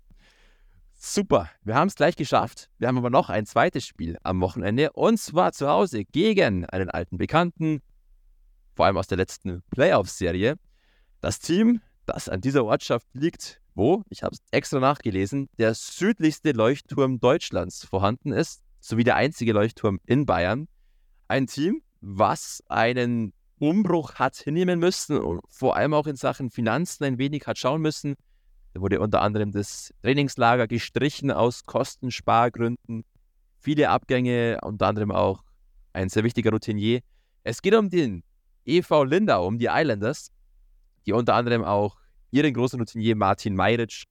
Super, wir haben es gleich geschafft. Wir haben aber noch ein zweites Spiel am Wochenende und zwar zu Hause gegen einen alten Bekannten, vor allem aus der letzten Playoff-Serie. Das Team, das an dieser Ortschaft liegt, wo, ich habe es extra nachgelesen, der südlichste Leuchtturm Deutschlands vorhanden ist, sowie der einzige Leuchtturm in Bayern. Ein Team, was einen Umbruch hat hinnehmen müssen und vor allem auch in Sachen Finanzen ein wenig hat schauen müssen. Da wurde unter anderem das Trainingslager gestrichen aus Kostenspargründen. Viele Abgänge, unter anderem auch ein sehr wichtiger Routinier. Es geht um den EV Lindau, um die Islanders, die unter anderem auch ihren großen Routinier Martin Meiritsch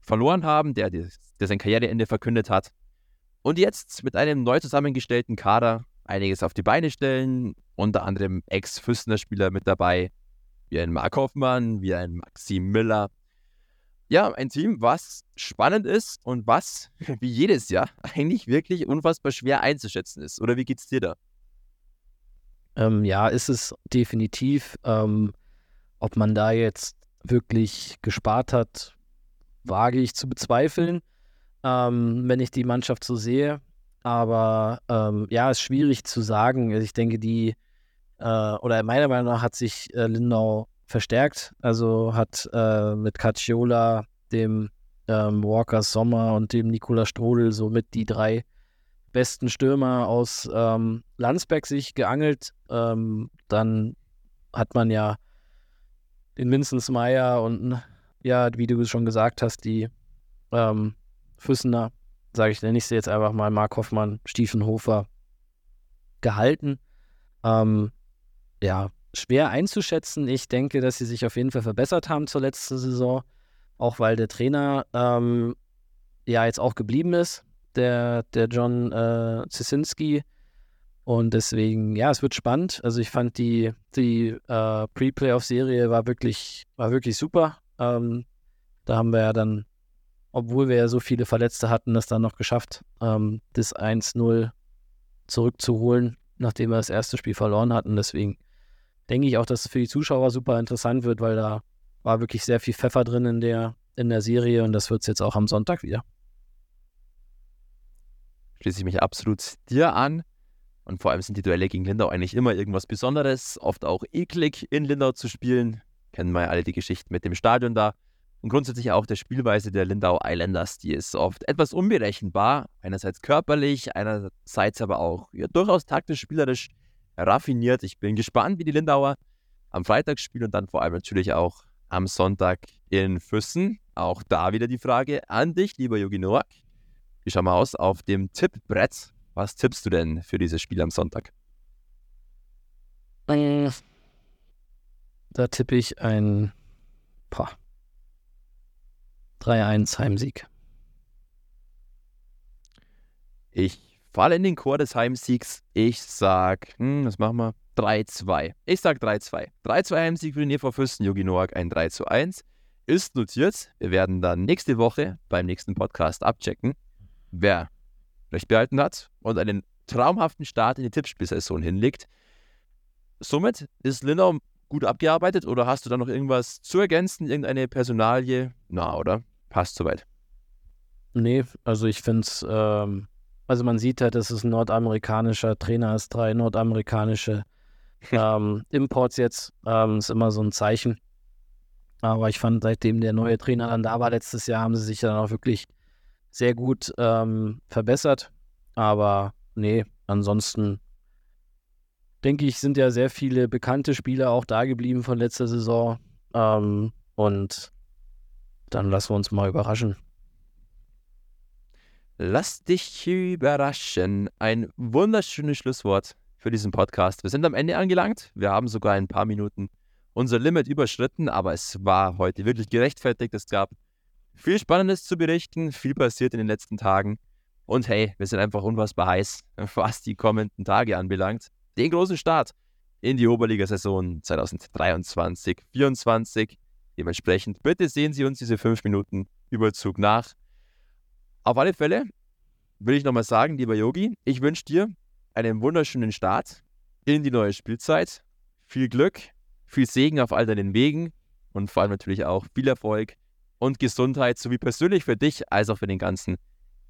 verloren haben, der, der sein Karriereende verkündet hat. Und jetzt mit einem neu zusammengestellten Kader einiges auf die Beine stellen, unter anderem Ex-Füssner-Spieler mit dabei, wie ein Mark Hoffmann, wie ein Maxim Miller. Ja, ein Team, was spannend ist und was, wie jedes Jahr, eigentlich wirklich unfassbar schwer einzuschätzen ist. Oder wie geht's dir da? Ähm, ja, ist es definitiv. Ähm, ob man da jetzt wirklich gespart hat, wage ich zu bezweifeln, ähm, wenn ich die Mannschaft so sehe. Aber ähm, ja, ist schwierig zu sagen. Also ich denke, die, äh, oder meiner Meinung nach hat sich äh, Lindau verstärkt. Also hat äh, mit Cacciola, dem ähm, Walker Sommer und dem Nikola Strodel somit die drei besten Stürmer aus ähm, Landsberg sich geangelt. Ähm, dann hat man ja den Vincent Meyer und ja, wie du schon gesagt hast, die ähm, Füssener, sage ich, nenne ich sie jetzt einfach mal, Mark Hoffmann, Stiefenhofer, gehalten. Ähm, ja, schwer einzuschätzen. Ich denke, dass sie sich auf jeden Fall verbessert haben zur letzten Saison, auch weil der Trainer ähm, ja jetzt auch geblieben ist, der, der John äh, Zisinski. Und deswegen, ja, es wird spannend. Also ich fand die, die äh, Pre-Playoff-Serie war wirklich, war wirklich super. Ähm, da haben wir ja dann, obwohl wir ja so viele Verletzte hatten, das dann noch geschafft, ähm, das 1-0 zurückzuholen, nachdem wir das erste Spiel verloren hatten. Deswegen denke ich auch, dass es für die Zuschauer super interessant wird, weil da war wirklich sehr viel Pfeffer drin in der, in der Serie und das wird es jetzt auch am Sonntag wieder. Schließe ich mich absolut dir an. Und vor allem sind die Duelle gegen Lindau eigentlich immer irgendwas Besonderes, oft auch eklig in Lindau zu spielen. Kennen wir ja alle die Geschichten mit dem Stadion da. Und grundsätzlich auch der Spielweise der Lindau Islanders, die ist oft etwas unberechenbar. Einerseits körperlich, einerseits aber auch ja, durchaus taktisch, spielerisch raffiniert. Ich bin gespannt, wie die Lindauer am Freitag spielen und dann vor allem natürlich auch am Sonntag in Füssen. Auch da wieder die Frage an dich, lieber Jogi Noak. Wie schauen wir aus auf dem Tippbrett? Was tippst du denn für dieses Spiel am Sonntag? Da tippe ich ein 3-1 Heimsieg. Ich falle in den Chor des Heimsiegs. Ich sag, hm, was machen wir? 3-2. Ich sag 3-2. 3-2 Heimsieg für den EV Fürsten Jogi Noak, ein 3-1. Ist notiert. Wir werden dann nächste Woche beim nächsten Podcast abchecken, wer recht behalten hat und einen traumhaften Start in die Tippspielsaison hinlegt. Somit ist Lindau gut abgearbeitet oder hast du da noch irgendwas zu ergänzen, irgendeine Personalie? Na, oder? Passt soweit. Nee, also ich finde es, ähm, also man sieht halt, dass es ein nordamerikanischer Trainer ist, drei nordamerikanische ähm, Imports jetzt, ähm, ist immer so ein Zeichen. Aber ich fand, seitdem der neue Trainer dann da war letztes Jahr, haben sie sich dann auch wirklich sehr gut ähm, verbessert. Aber nee, ansonsten denke ich, sind ja sehr viele bekannte Spieler auch da geblieben von letzter Saison. Ähm, und dann lassen wir uns mal überraschen. Lass dich überraschen. Ein wunderschönes Schlusswort für diesen Podcast. Wir sind am Ende angelangt. Wir haben sogar ein paar Minuten unser Limit überschritten, aber es war heute wirklich gerechtfertigt. Es gab viel Spannendes zu berichten, viel passiert in den letzten Tagen. Und hey, wir sind einfach unfassbar heiß, was die kommenden Tage anbelangt. Den großen Start in die Oberligasaison 2023 2024 Dementsprechend bitte sehen Sie uns diese 5 Minuten Überzug nach. Auf alle Fälle will ich nochmal sagen, lieber Yogi, ich wünsche dir einen wunderschönen Start in die neue Spielzeit. Viel Glück, viel Segen auf all deinen Wegen und vor allem natürlich auch viel Erfolg und Gesundheit sowie persönlich für dich als auch für den ganzen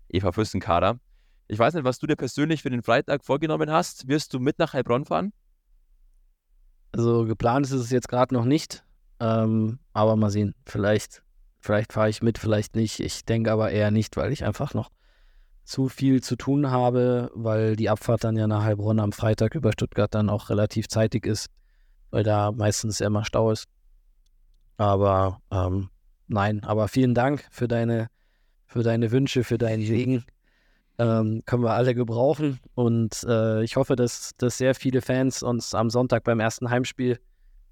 Eva Füssen-Kader. Ich weiß nicht, was du dir persönlich für den Freitag vorgenommen hast. Wirst du mit nach Heilbronn fahren? Also geplant ist es jetzt gerade noch nicht, ähm, aber mal sehen. Vielleicht, vielleicht fahre ich mit, vielleicht nicht. Ich denke aber eher nicht, weil ich einfach noch zu viel zu tun habe, weil die Abfahrt dann ja nach Heilbronn am Freitag über Stuttgart dann auch relativ zeitig ist, weil da meistens immer Stau ist. Aber ähm, nein, aber vielen Dank für deine, für deine Wünsche, für deinen Segen. Ähm, können wir alle gebrauchen. Und äh, ich hoffe, dass, dass sehr viele Fans uns am Sonntag beim ersten Heimspiel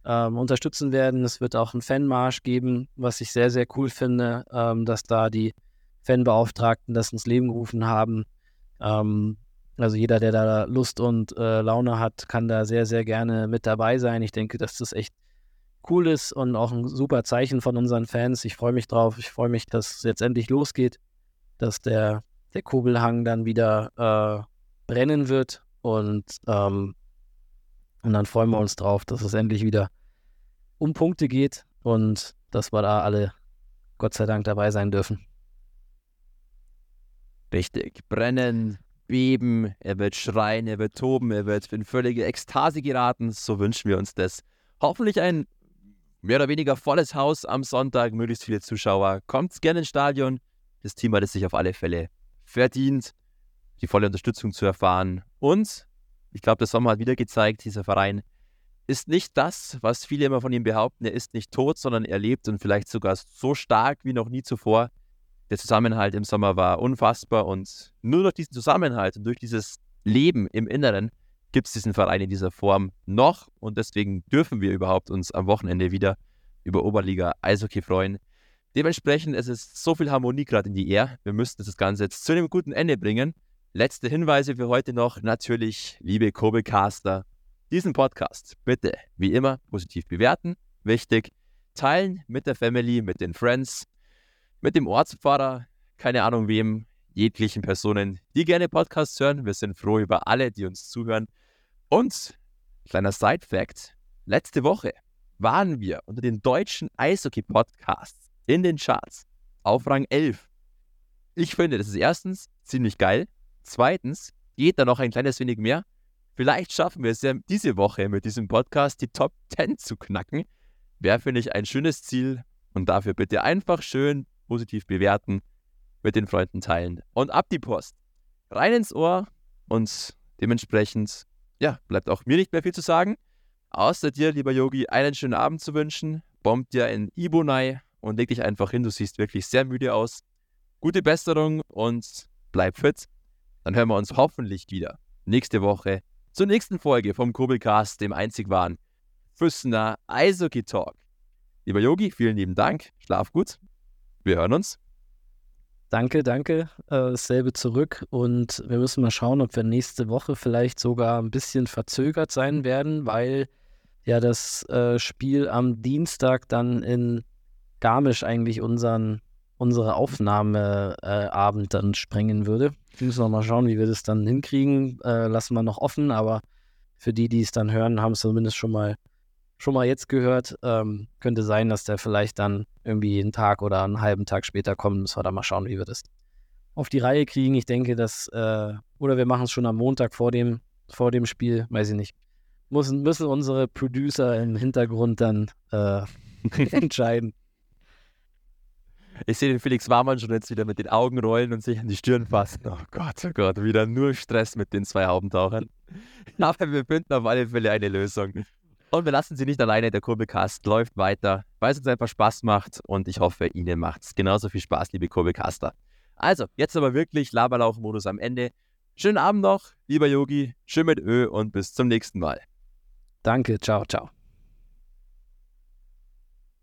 ähm, unterstützen werden. Es wird auch einen Fanmarsch geben, was ich sehr, sehr cool finde, ähm, dass da die Fanbeauftragten das ins Leben gerufen haben. Ähm, also jeder, der da Lust und äh, Laune hat, kann da sehr, sehr gerne mit dabei sein. Ich denke, dass das echt cool ist und auch ein super Zeichen von unseren Fans. Ich freue mich drauf. Ich freue mich, dass es jetzt endlich losgeht, dass der, der Kurbelhang dann wieder äh, brennen wird und, ähm, und dann freuen wir uns drauf, dass es endlich wieder um Punkte geht und dass wir da alle Gott sei Dank dabei sein dürfen. Richtig. Brennen, beben, er wird schreien, er wird toben, er wird in völlige Ekstase geraten. So wünschen wir uns das. Hoffentlich ein mehr oder weniger volles Haus am Sonntag, möglichst viele Zuschauer. Kommt gerne ins Stadion. Das Team hat es sich auf alle Fälle verdient, die volle Unterstützung zu erfahren. Und ich glaube, der Sommer hat wieder gezeigt, dieser Verein ist nicht das, was viele immer von ihm behaupten. Er ist nicht tot, sondern er lebt und vielleicht sogar so stark wie noch nie zuvor. Der Zusammenhalt im Sommer war unfassbar und nur durch diesen Zusammenhalt und durch dieses Leben im Inneren gibt es diesen Verein in dieser Form noch und deswegen dürfen wir überhaupt uns am Wochenende wieder über Oberliga Eishockey freuen. Dementsprechend es ist so viel Harmonie gerade in die Air. Wir müssten das Ganze jetzt zu einem guten Ende bringen. Letzte Hinweise für heute noch. Natürlich, liebe Kobe-Caster, diesen Podcast bitte, wie immer, positiv bewerten. Wichtig. Teilen mit der Family, mit den Friends, mit dem Ortspfarrer, keine Ahnung wem, jeglichen Personen, die gerne Podcasts hören. Wir sind froh über alle, die uns zuhören. Und kleiner Side-Fact: Letzte Woche waren wir unter den deutschen Eishockey-Podcasts in den Charts auf Rang 11. Ich finde, das ist erstens ziemlich geil. Zweitens geht da noch ein kleines wenig mehr. Vielleicht schaffen wir es ja diese Woche mit diesem Podcast die Top 10 zu knacken. Wäre, finde ich, ein schönes Ziel. Und dafür bitte einfach schön positiv bewerten, mit den Freunden teilen. Und ab die Post. Rein ins Ohr und dementsprechend ja, bleibt auch mir nicht mehr viel zu sagen. Außer dir, lieber Yogi, einen schönen Abend zu wünschen. Bomb dir in Ibonai und leg dich einfach hin. Du siehst wirklich sehr müde aus. Gute Besserung und bleib fit. Dann hören wir uns hoffentlich wieder nächste Woche zur nächsten Folge vom Kurbelcast, dem einzig wahren Füssener Eishockey Talk. Lieber Yogi, vielen lieben Dank. Schlaf gut. Wir hören uns. Danke, danke. Äh, dasselbe zurück. Und wir müssen mal schauen, ob wir nächste Woche vielleicht sogar ein bisschen verzögert sein werden, weil ja das äh, Spiel am Dienstag dann in Garmisch eigentlich unseren, unsere Aufnahmeabend äh, dann sprengen würde. Wir müssen noch mal schauen, wie wir das dann hinkriegen. Äh, lassen wir noch offen, aber für die, die es dann hören, haben es zumindest schon mal schon mal jetzt gehört. Ähm, könnte sein, dass der vielleicht dann irgendwie einen Tag oder einen halben Tag später kommt. Müssen wir da mal schauen, wie wir das auf die Reihe kriegen. Ich denke, dass, äh, oder wir machen es schon am Montag vor dem, vor dem Spiel, weiß ich nicht. Müssen, müssen unsere Producer im Hintergrund dann äh, entscheiden. Ich sehe den Felix Warmann schon jetzt wieder mit den Augen rollen und sich an die Stirn fassen. Oh Gott, oh Gott, wieder nur Stress mit den zwei Haubentauchern. Aber wir finden auf alle Fälle eine Lösung. Und wir lassen Sie nicht alleine, der Kurbelcast läuft weiter, weil es uns einfach Spaß macht und ich hoffe, Ihnen macht es genauso viel Spaß, liebe Kurbelcaster. Also, jetzt aber wirklich Laberlauch-Modus am Ende. Schönen Abend noch, lieber Yogi, schön mit Ö und bis zum nächsten Mal. Danke, ciao, ciao.